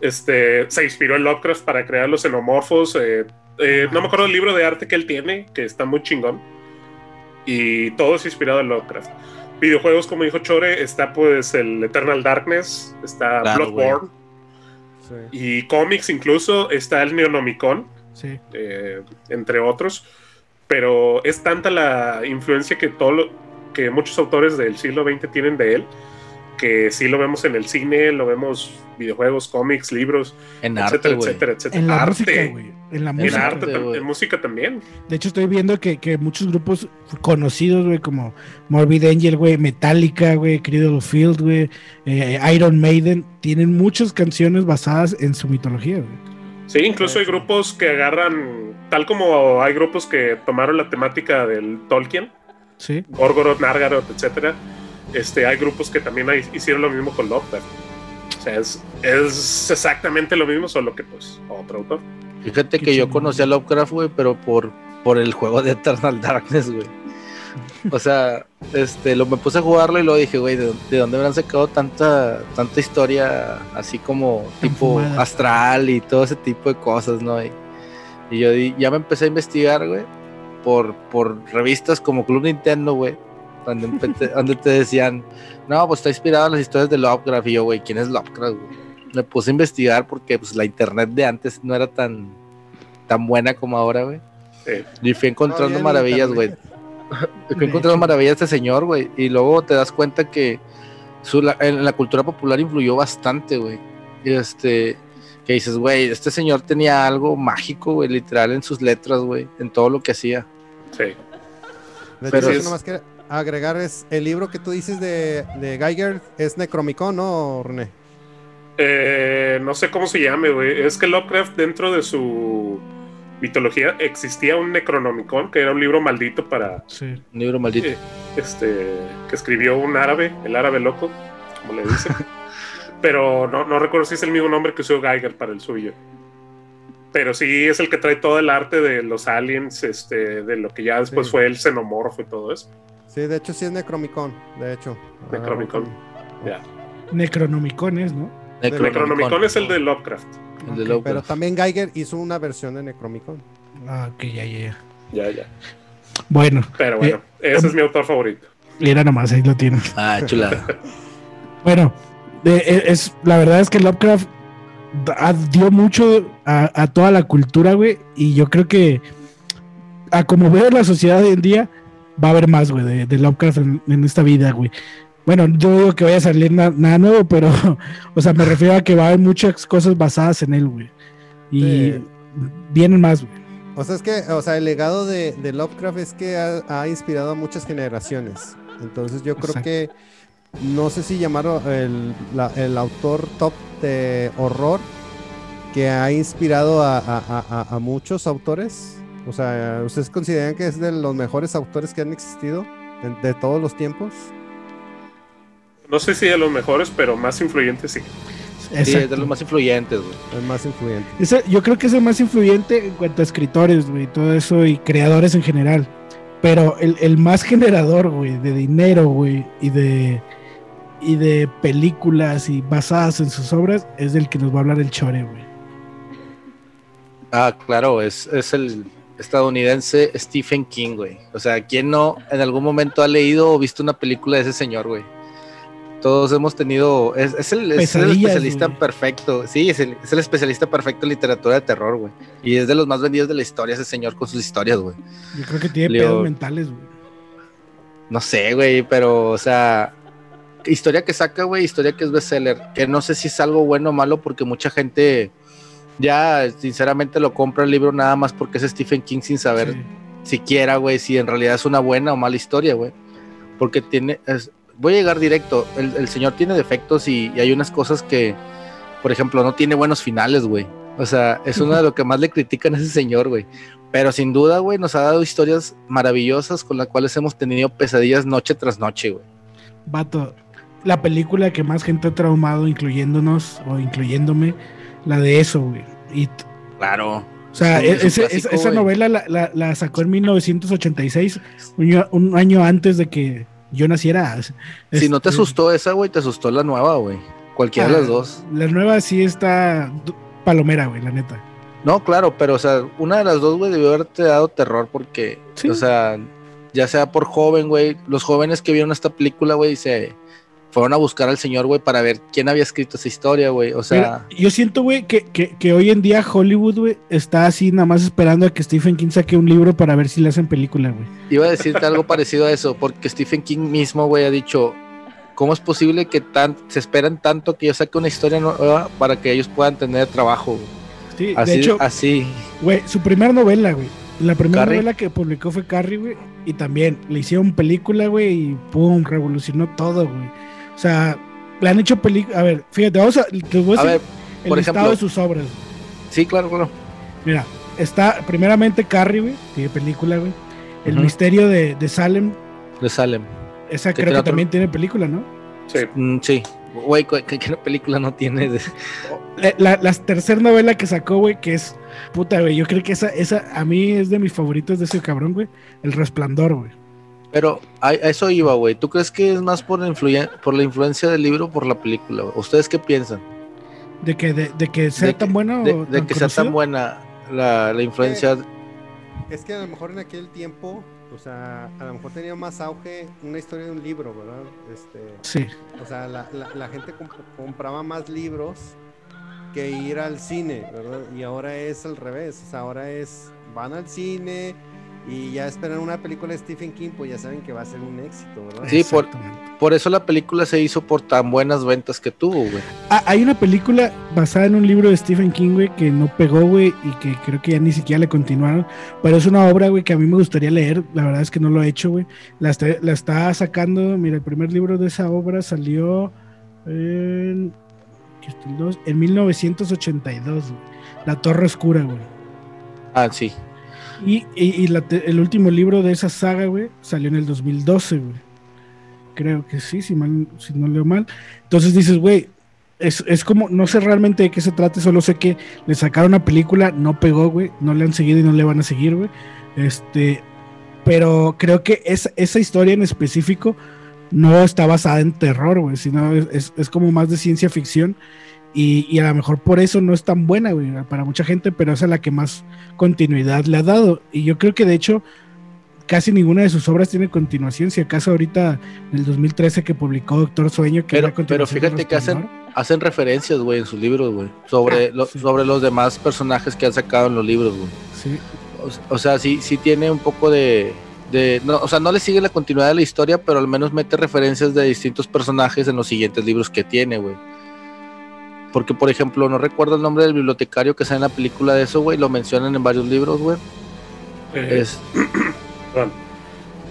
Este, se inspiró en Lovecraft para crear los xenomorfos. eh, eh, no me acuerdo el libro de arte que él tiene, que está muy chingón. Y todo es inspirado en Lovecraft. Videojuegos, como dijo Chore, está pues el Eternal Darkness, está Claro, Bloodborne. sí. Y cómics incluso, está el Neonomicon. Sí. eh, entre otros. Pero es tanta la influencia que todo lo- que muchos autores del siglo XX tienen de él, que sí lo vemos en el cine, lo vemos videojuegos, cómics, libros, En arte, etcétera, etcétera, etcétera. En la arte, música, güey. En la en música. arte, tam- en música también. De hecho, estoy viendo que, que muchos grupos conocidos, güey, como Morbid Angel, güey, Metallica, güey, Cradle of Field, güey, eh, Iron Maiden, tienen muchas canciones basadas en su mitología, güey. Sí, incluso hay grupos que agarran, tal como hay grupos que tomaron la temática del Tolkien, Sí. Gorgoroth, Nargaroth, etcétera. Este, hay grupos que también hay- hicieron lo mismo con Lovecraft. O sea, es, es exactamente lo mismo, solo que pues otro autor. Fíjate que yo conocí a Lovecraft, güey, pero por, por el juego de Eternal Darkness, güey. O sea, este, lo me puse a jugarlo y luego dije, güey, ¿de, de dónde habrán sacado tanta, tanta historia así como tipo astral y todo ese tipo de cosas, ¿no? Y, y yo di- ya me empecé a investigar, güey, por, por revistas como Club Nintendo, güey, [LAUGHS] donde, te decían, no, pues está inspirado en las historias de Lovecraft. Y yo, güey, ¿quién es Lovecraft, güey? Me puse a investigar porque pues la internet de antes no era tan, tan buena como ahora, güey. Y fui encontrando No, maravillas, güey. internet. que [LAUGHS] encontramos maravilla este señor, güey. Y luego te das cuenta que su, la, en la cultura popular influyó bastante, güey. Y este, que dices, güey, este señor tenía algo mágico, güey, literal en sus letras, güey, en todo lo que hacía. Sí. De Pero hecho, es- nomás que agregar es el libro que tú dices de, de Geiger es Necromicon, ¿no, René? Eh, no sé cómo se llame, güey. Es que Lovecraft, dentro de su mitología, existía un Necronomicon, que era un libro maldito para. Sí. Un libro maldito. eh, este. que escribió un árabe, el árabe loco, como le dicen. [LAUGHS] Pero no, no recuerdo si es el mismo nombre que usó Geiger para el suyo. Pero sí es el que trae todo el arte de los aliens, este, de lo que ya después Sí. fue el xenomorfo y todo eso. Sí, de hecho sí es Necromicon, de hecho. Necromicon. Ah, Ya. Necronomicones, ¿no? Necronomicon es el de Lovecraft. El de Ok, Lovecraft. Pero también Geiger hizo una versión de Necromicon. Ah, ok, ya, ya, ya. Ya, ya. Bueno, Pero bueno, ese es mi autor favorito. era nomás, ahí lo tienen. Ah, chulada. [LAUGHS] Bueno, e- es, la verdad es que Lovecraft dio mucho a, a toda la cultura, güey, y yo creo que a como veo la sociedad hoy en día, va a haber más, güey, de, de Lovecraft en, en esta vida, güey. Bueno, yo no digo que vaya a salir na- nada nuevo, pero, [LAUGHS] o sea, me refiero a que va a haber muchas cosas basadas en él, güey. Y Sí. vienen más, güey. O sea, es que, o sea, el legado de, de Lovecraft es que ha, ha inspirado a muchas generaciones. Entonces yo creo Exacto. que, no sé si llamarlo el, la- el autor top de horror que ha inspirado a, a- a- a- a muchos autores. O sea, ¿ustedes consideran que es de los mejores autores que han existido de todos los tiempos? No sé si de los mejores, pero más influyentes sí. Sí, es de los más influyentes, güey. El más influyente. Ese- yo creo que es el más influyente en cuanto a escritores, güey, todo eso y creadores en general. Pero el, el más generador, güey, de dinero, güey, y de y de películas y basadas en sus obras es del que nos va a hablar el Chore, güey. Ah, claro, es, es el estadounidense Stephen King, güey. O sea, ¿quién no en algún momento ha leído o visto una película de ese señor, güey? Todos hemos tenido. Es, es el, es el Pesadillas, especialista güey. perfecto. Sí, es el, es el especialista perfecto en literatura de terror, güey. Y es de los más vendidos de la historia ese señor con sus historias, güey. Yo creo que tiene Leo- pedos mentales, güey. No sé, güey, pero, o sea, historia que saca, güey, historia que es bestseller, que no sé si es algo bueno o malo porque mucha gente ya, sinceramente, lo compra el libro nada más porque es Stephen King sin saber Sí. siquiera, güey, si en realidad es una buena o mala historia, güey. Porque tiene, es- voy a llegar directo, el, el señor tiene defectos y, y hay unas cosas que, por ejemplo, no tiene buenos finales, güey. O sea, es uno de lo que más le critican a ese señor, güey. Pero sin duda, güey, nos ha dado historias maravillosas con las cuales hemos tenido pesadillas noche tras noche, güey. Vato, la película que más gente ha traumado, incluyéndonos o incluyéndome, la de eso, güey. Claro. O sea, es clásico, esa, novela la, la- la sacó en 1986, un año, un año antes de que yo naciera. Si no te Este, asustó esa, güey, te asustó la nueva, güey. Cualquiera de ah, las dos. La nueva sí está palomera, güey, la neta. No, claro, pero, o sea, una de las dos, güey, debió haberte dado terror porque, Sí. o sea, ya sea por joven, güey, los jóvenes que vieron esta película, güey, se fueron a buscar al señor, güey, para ver quién había escrito esa historia, güey. O sea, yo siento, güey, que, que, que hoy en día Hollywood, güey, está así nada más esperando a que Stephen King saque un libro para ver si le hacen película, güey. iba a decirte algo parecido a eso, porque Stephen King mismo, güey, ha dicho, ¿cómo es posible que tan, se esperan tanto que yo saque una historia nueva para que ellos puedan tener trabajo, güey? Sí, Así, de hecho, así. güey, su primera novela, güey. La primera Carrie. novela que publicó fue Carrie, güey. Y también le hicieron película, güey, y pum, revolucionó todo, güey. O sea, le han hecho película. A ver, fíjate, vamos a. Te voy a A decir ver, el por listado ejemplo. de sus obras. sí, claro, claro. Mira, está primeramente Carrie, güey, tiene película, güey. El misterio de, de Salem, De Salem. esa creo que también tiene película, ¿no? Sí. Mm, sí. Güey, ¿qué, qué película no tiene? de- La, la, la tercera novela que sacó, güey, que es. Puta, güey, yo creo que esa, esa a mí es de mis favoritos de ese cabrón, güey. El Resplandor, güey. Pero a, a eso iba, güey. ¿Tú crees que es más por la, influyen- por la influencia del libro o por la película? ¿Ustedes qué piensan? De que, de, de que sea De tan que- De, o de tan que sea tan buena la, la influencia. Es que a lo mejor en aquel tiempo, o sea, a lo mejor tenía más auge una historia de un libro, ¿verdad? Este, Sí, o sea, la, la- la gente comp- compraba más libros que ir al cine, ¿verdad? Y ahora es al revés, o sea, ahora es, van al cine y ya esperan una película de Stephen King, pues ya saben que va a ser un éxito, ¿verdad? Sí, por, por eso la película se hizo por tan buenas ventas que tuvo, güey. Ah, hay una película basada en un libro de Stephen King, güey, que no pegó, güey, y que creo que ya ni siquiera le continuaron. Pero es una obra, güey, que a mí me gustaría leer. La verdad es que no lo he hecho, güey. La está, la está sacando, mira, el primer libro de esa obra salió en, aquí está el dos, en 1982, güey. La Torre Oscura, güey. Ah, sí. Y, y- y el último libro de esa saga, güey, salió en el 2012, güey. Creo que sí, si, mal, si no leo mal. Entonces dices, güey, es, es como, no sé realmente de qué se trate, solo sé que le sacaron una película, no pegó, güey, no le han seguido y no le van a seguir, güey. Este, pero creo que esa, historia en específico no está basada en terror, güey, sino es- es como más de ciencia ficción. Y, y a lo mejor por eso no es tan buena, güey, para mucha gente, pero es a la que más continuidad le ha dado. Y yo creo que de hecho casi ninguna de sus obras tiene continuación. Si acaso ahorita en el 2013 que publicó Doctor Sueño, que Pero- era continuación pero fíjate que hacen-. Hacen referencias, güey, en sus libros, güey. Sobre, Ah, lo- sí. sobre los demás personajes que han sacado en los libros, güey. Sí, O, o sea, sí, sí tiene un poco de, de- no, o sea, no le sigue la continuidad de la historia, pero al menos mete referencias de distintos personajes en los siguientes libros que tiene, güey. Porque, por ejemplo, no recuerdo el nombre del bibliotecario que sale en la película de eso, güey. Lo mencionan en varios libros, güey. Eh, Es [COUGHS] perdón.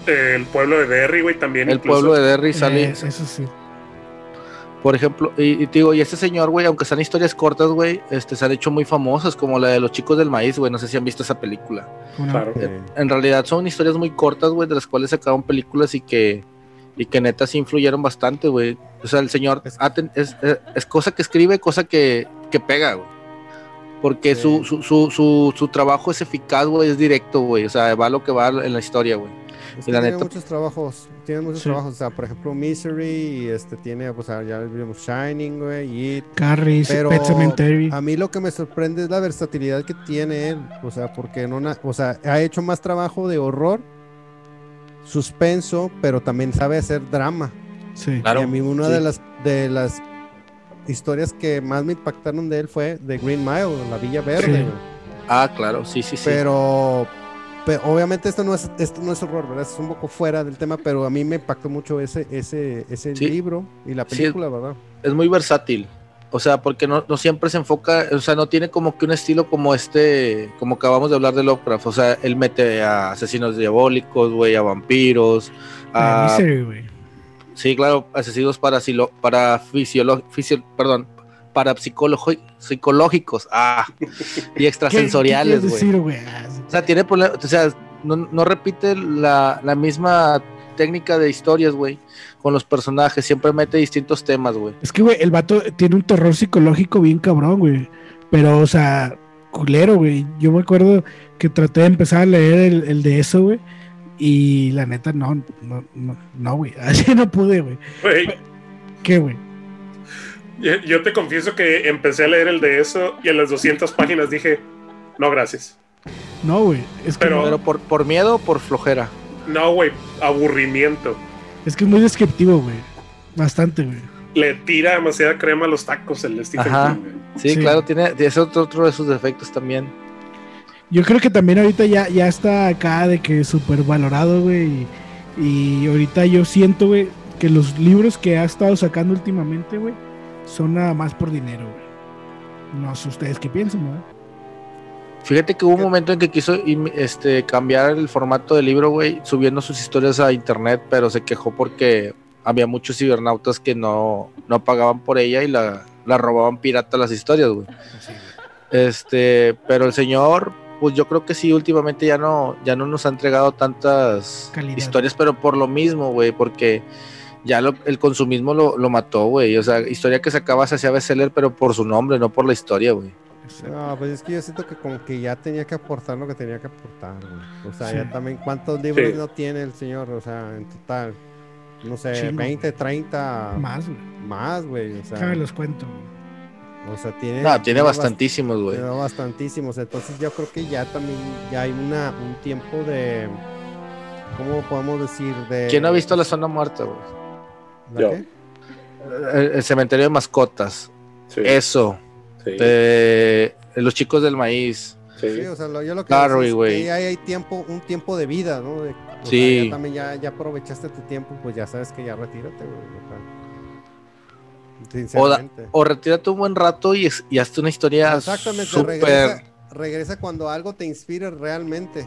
el pueblo de Derry, güey, también. el incluso. pueblo de Derry sale, Eh, eso sí. por ejemplo, y, y te digo, y este señor, güey, aunque sean historias cortas, güey, este, se han hecho muy famosas, como la de los chicos del maíz, güey. No sé si han visto esa película. Claro. Eh, en realidad son historias muy cortas, güey, de las cuales sacaron películas y que y que neta sí influyeron bastante, güey. O sea, el señor Es- es, es- es cosa que escribe, cosa que, que pega, güey. Porque Sí. su, su, su, su, su trabajo es eficaz, güey, es directo, güey. O sea, va lo que va en la historia, güey. Es que tiene neta- muchos trabajos, tiene muchos Sí. trabajos, o sea, por ejemplo, Misery, y este tiene, pues ya vimos Shining, güey, y Carrie, Pero Pet Cemetery. a mí lo que me sorprende es la versatilidad que tiene él, o sea, porque no, o sea, ha hecho más trabajo de horror, suspenso, pero también sabe hacer drama. Sí. Claro, y a mí una sí. de las de las historias que más me impactaron de él fue The Green Mile, La Villa Verde. Sí. Ah, claro, sí, sí, sí. Pero, pe- obviamente esto no es esto no es horror, ¿verdad? Es un poco fuera del tema, pero a mí me impactó mucho ese ese ese Sí. libro y la Sí. película, ¿verdad? es muy versátil. O sea, porque no, no siempre se enfoca, o sea, no tiene como que un estilo como este, como acabamos de hablar de Lovecraft. O sea, él mete a asesinos diabólicos, güey, a vampiros, a Misery, güey. Sí, claro, asesinos para, silo- para fisiolo- fisio- perdón, para psicólogo- psicológicos, ah, y [LAUGHS] ¿Qué- extrasensoriales, güey. O sea, tiene problemas, o sea, no, no repite la, la misma técnica de historias, güey, con los personajes, siempre mete distintos temas, güey. Es que, güey, el vato tiene un terror psicológico bien cabrón, güey. Pero, o sea, culero, güey. Yo me acuerdo que traté de empezar a leer el, el de eso, güey. Y la neta, no, no, no, no, güey. [LAUGHS] Así no pude, güey. ¿Qué, güey? yo- yo te confieso que empecé a leer el de eso y en las 200 páginas dije, no, gracias. No, güey. Es que, Pero- no- Pero por, por miedo o por flojera. No, güey, aburrimiento. es que es muy descriptivo, güey. Bastante, güey. Le tira demasiada crema a los tacos el Stephen Ajá. King. güey. Sí, Sí. claro, tiene, es otro, otro de sus defectos también. Yo creo que también ahorita ya, ya está acá de que súper valorado, güey. Y, y ahorita yo siento, güey, que los libros que ha estado sacando últimamente, güey, son nada más por dinero, güey. No sé ustedes qué piensan, ¿verdad? Fíjate que hubo un momento en que quiso este, cambiar el formato del libro, güey, subiendo sus historias a internet, pero se quejó porque había muchos cibernautas que no, no pagaban por ella y la, la robaban pirata las historias, güey. Este, pero el señor, pues yo creo que sí, últimamente ya no, ya no nos ha entregado tantas Calidad. historias, pero por lo mismo, güey, porque ya lo- el consumismo lo, lo mató, güey. O sea, historia que sacaba se hacía bestseller, pero por su nombre, no por la historia, güey. No, pues es que yo siento que como que ya tenía que aportar lo que tenía que aportar, güey. O sea, Sí. ya también cuántos libros Sí. no tiene el señor, o sea, en total. No sé, Chingo, 20, 30 Más, güey. más, güey. O sea, Déjame los cuento, güey. o sea, tiene No, tiene bast- bastantísimos, güey. tiene bastantísimos. Entonces yo creo que ya también ya hay una un tiempo de ¿cómo podemos decir? De ¿Quién no ha visto la zona muerta, güey? ¿La Yo. qué? El, el cementerio de mascotas. Sí, Eso. Sí. eh, los chicos del maíz. Sí. Sí, o sea, lo- yo lo que Claro, decía es güey. que ahí hay tiempo, un tiempo de vida, ¿no? De- o sea, Sí. ya también ya, ya aprovechaste tu tiempo, pues ya sabes que ya retírate, güey. o sea, O, da- Sinceramente. o retírate un buen rato y, es- y hazte una historia Exactamente, súper. regresa, regresa cuando algo te inspire realmente.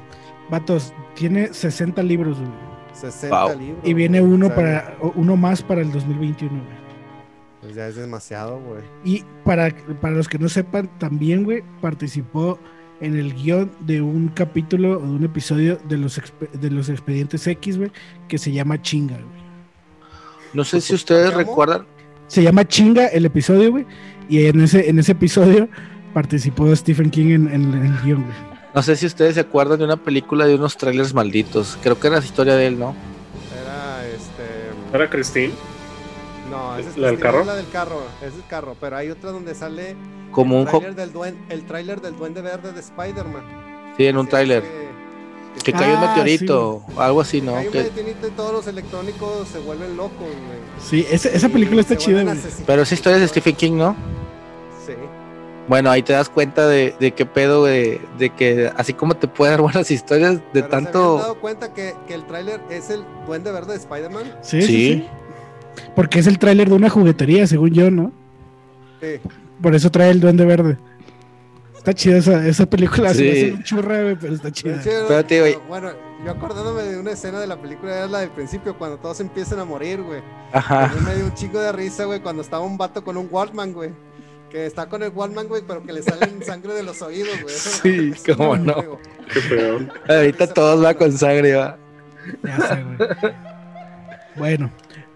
Vatos, tiene 60 libros, güey. 60 Wow. libros. Y viene uno para uno más para el 2021, güey. Pues ya es demasiado, güey. Y para, para los que no sepan, también, güey, participó en el guion de un capítulo o de un episodio de los, de los expedientes X, güey, que se llama Chinga, güey. No sé si ustedes recuerdan. Se llama Chinga el episodio, güey. Y en ese, en ese episodio participó Stephen King en, en- en el guion, güey. No sé si ustedes se acuerdan de una película de unos trailers malditos. Creo que era la historia de él, ¿no? Era este. ¿Era Christine? No, esa es ¿La del carro? La del carro, es el carro. Pero hay otra donde sale Como el un tráiler del, duen- el tráiler del Duende Verde de Spider-Man. Sí, en un tráiler. que- Que cayó un Ah, meteorito, algo así, ¿no? Hay un Que- meteorito y todos los electrónicos se vuelven locos, güey. Sí, ese- esa Y película está chida, güey. Pero esa historia es de Stephen King, ¿no? Sí. Bueno, ahí te das cuenta de, de qué pedo, de, de que así como te puede dar buenas historias de Pero ¿Se habían tanto... dado cuenta que, que el tráiler es el Duende Verde de Spider-Man? Sí, sí, Sí. sí. Porque es el tráiler de una juguetería, según yo, ¿no? Sí. Por eso trae el Duende Verde. Está chida esa, esa película, se me Sí. churra, güey, pero está chida. Espérate, güey. Bueno, yo acordándome de una escena de la película, era la del principio, cuando todos empiezan a morir, güey. Ajá. Me dio un chico de risa, güey, cuando estaba un vato con un Walkman, güey. Que está con el Walkman, güey, pero que le salen sangre de los oídos, güey. Eso- Sí, cómo no. pegó. Qué feo. Ahorita todos va con sangre, va. Ya sé, güey. Bueno,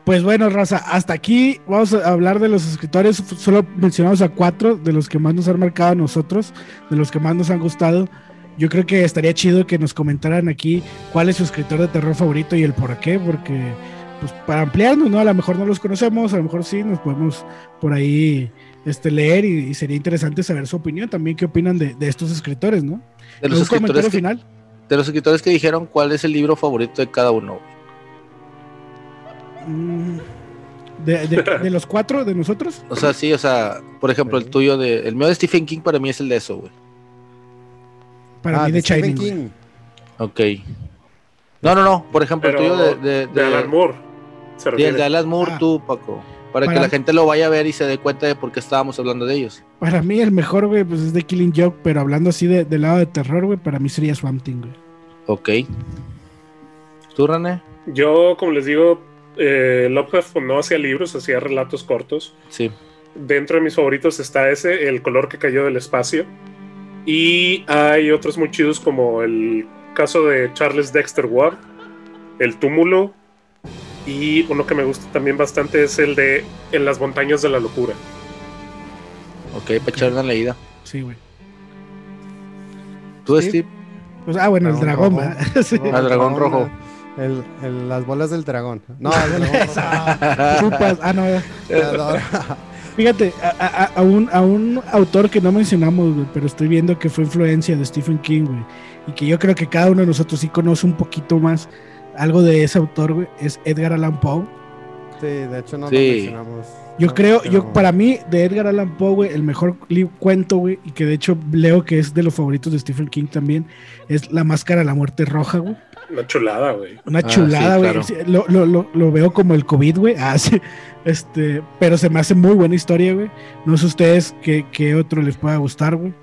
pues bueno, Raza, hasta aquí vamos a hablar de los escritores. Solo mencionamos a cuatro de los que más nos han marcado a nosotros, de los que más nos han gustado. Yo creo que estaría chido que nos comentaran aquí cuál es su escritor de terror favorito y el por qué, porque pues para ampliarnos, ¿no? A lo mejor no los conocemos, a lo mejor sí, nos podemos por ahí este, leer y, y sería interesante saber su opinión también, qué opinan de, de estos escritores, ¿no? De los, ¿Un comentario escritores que, final? de los escritores que dijeron cuál es el libro favorito de cada uno. Mm, De, de- [LAUGHS] de los cuatro de nosotros? O sea, sí, o sea, por ejemplo, el tuyo de... El mío de Stephen King para mí es el de eso, güey. Para Ah, mí de Stephen Shining. güey. King. Ok. No, no, no. Por ejemplo, Pero el tuyo de... De, de Alan Moore. Se Sí, el de Alan Moore, Ah. tú, Paco. Para, que la gente lo vaya a ver y se dé cuenta de por qué estábamos hablando de ellos. Para mí el mejor, güey, pues es de Killing Joke, pero hablando así de- del lado de terror, güey, para mí sería Swamp Thing, güey. Ok. ¿Tú, René? Yo, como les digo, eh, Lovecraft no hacía libros, hacía relatos cortos. Sí. Dentro de mis favoritos está ese, El color que cayó del espacio. Y hay otros muy chidos como el caso de Charles Dexter Ward, El túmulo. Y uno que me gusta también bastante es el de En las montañas de la locura. Ok, para echar una leída. Sí, güey. ¿Tú, Sí. Steve? Pues, ah, bueno, el dragón, [LAUGHS] rojo. ¿verdad? Sí. No, Ah, dragón rojo. El, el- las bolas del dragón. No, [LAUGHS] el. Chupas. Ah, no. Fíjate, a, a- a un, a un autor que no mencionamos, güey, pero estoy viendo que fue influencia de Stephen King, güey, y que yo creo que cada uno de nosotros sí conoce un poquito más algo de ese autor, güey, es Edgar Allan Poe. Sí, de hecho no Sí. lo mencionamos. Yo No, creo, yo para mí, de Edgar Allan Poe, güey, el mejor cuento, güey, y que de hecho leo que es de los favoritos de Stephen King también, es La Máscara de la Muerte Roja, güey. Una chulada, güey. Una Ah, chulada, sí, güey. claro. Lo, lo- lo- lo veo como el COVID, güey. Ah, sí. Este, pero se me hace muy buena historia, güey. No sé ustedes qué, qué otro les pueda gustar, güey.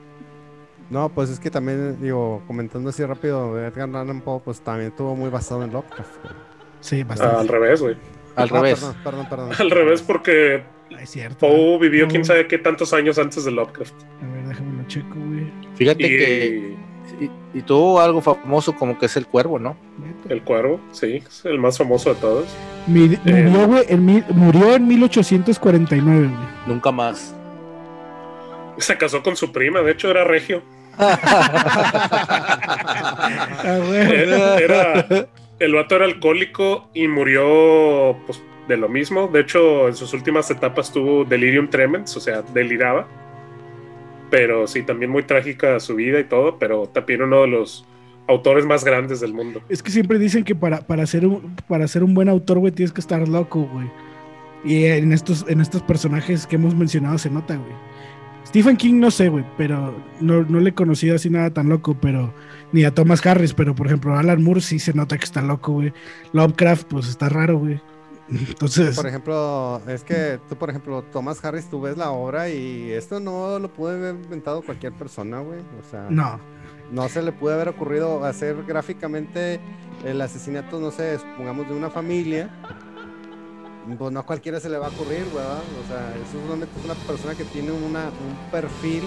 No, pues es que también, digo, comentando así rápido, Edgar Allan Poe, pues también estuvo muy basado en Lovecraft. güey. Sí, Ah, bastante. al revés, güey. Al Ah, revés. Perdón, perdón, perdón. Al revés porque Ah, es cierto. Poe vivió quién sabe qué tantos años antes de Lovecraft. A ver, déjame lo checo, güey. Fíjate Y que... Y, y tuvo algo famoso como que es el cuervo, ¿no? El cuervo, sí, es el más famoso de todos. Mi- Eh. murió, güey, en mil- murió en 1849, güey. Nunca más. Se casó con su prima, de hecho era regio. [LAUGHS] Ah, güey. Era, era- el vato era alcohólico y murió pues, de lo mismo. De hecho, en sus últimas etapas tuvo delirium tremens, o sea, deliraba. Pero sí, también muy trágica su vida y todo, pero también uno de los autores más grandes del mundo. Es que siempre dicen que para, para, ser un, para ser un buen autor, güey, tienes que estar loco, güey. Y en estos, en estos personajes que hemos mencionado se nota, güey. Stephen King no sé, güey, pero no, no le he conocido así nada tan loco, pero ni a Thomas Harris, pero por ejemplo, Alan Moore sí se nota que está loco, güey. Lovecraft, pues está raro, güey. Entonces, Por ejemplo, es que tú, por ejemplo, Thomas Harris, tú ves la obra y esto no lo pudo haber inventado cualquier persona, güey. O sea, no. no se le pudo haber ocurrido hacer gráficamente el asesinato, no sé, supongamos de una familia. Pues no a cualquiera se le va a ocurrir, ¿verdad? O sea, eso solamente es una persona que tiene una, un perfil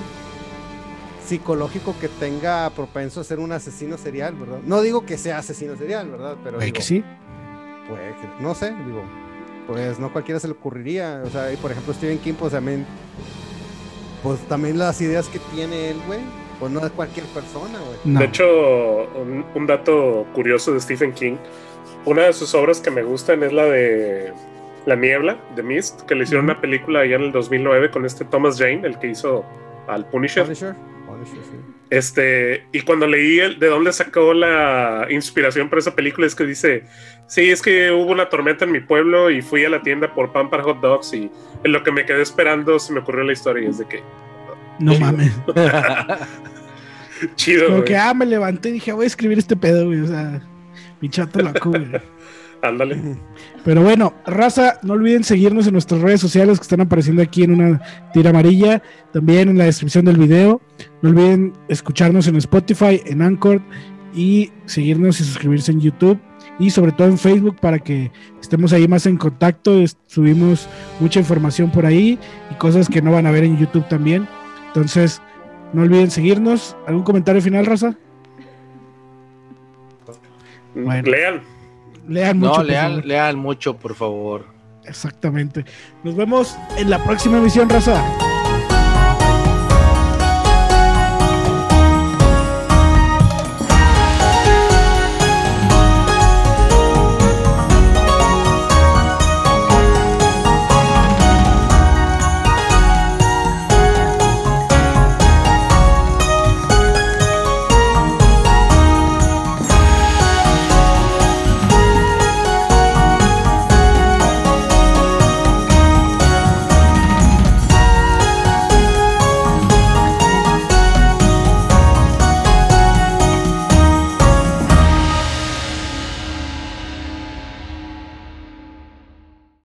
psicológico que tenga propenso a ser un asesino serial, ¿verdad? No digo que sea asesino serial, ¿verdad? Pero digo, que sí. No sé, digo, pues no cualquiera se le ocurriría. O sea, y por ejemplo, Stephen King, pues también, pues también las ideas que tiene él, güey, pues no es cualquier persona, güey. No. De hecho, un, un dato curioso de Stephen King, una de sus obras que me gustan es la de La Niebla, de Mist, que le hicieron una película allá en el 2009 con este Thomas Jane, el que hizo al Punisher. Punisher. Punisher. Este, y cuando leí el, de dónde sacó la inspiración para esa película, es que dice, sí, es que hubo una tormenta en mi pueblo y fui a la tienda por pan para hot dogs y en lo que me quedé esperando se me ocurrió la historia y es de que, No mames. [LAUGHS] chido, Como que, ah, me levanté y dije, voy a escribir este pedo, güey. O sea, loco, güey. Ándale. Pero bueno, raza, no olviden seguirnos en nuestras redes sociales que están apareciendo aquí en una tira amarilla, también en la descripción del video. No olviden escucharnos en Spotify, en Anchor y seguirnos y suscribirse en YouTube y sobre todo en Facebook para que estemos ahí más en contacto. Subimos mucha información por ahí y cosas que no van a ver en YouTube también. Entonces, no olviden seguirnos. ¿Algún comentario final, raza? Bueno. Lean. Lean mucho. No, lean, lean mucho, por favor. Exactamente. Nos vemos en la próxima emisión, raza.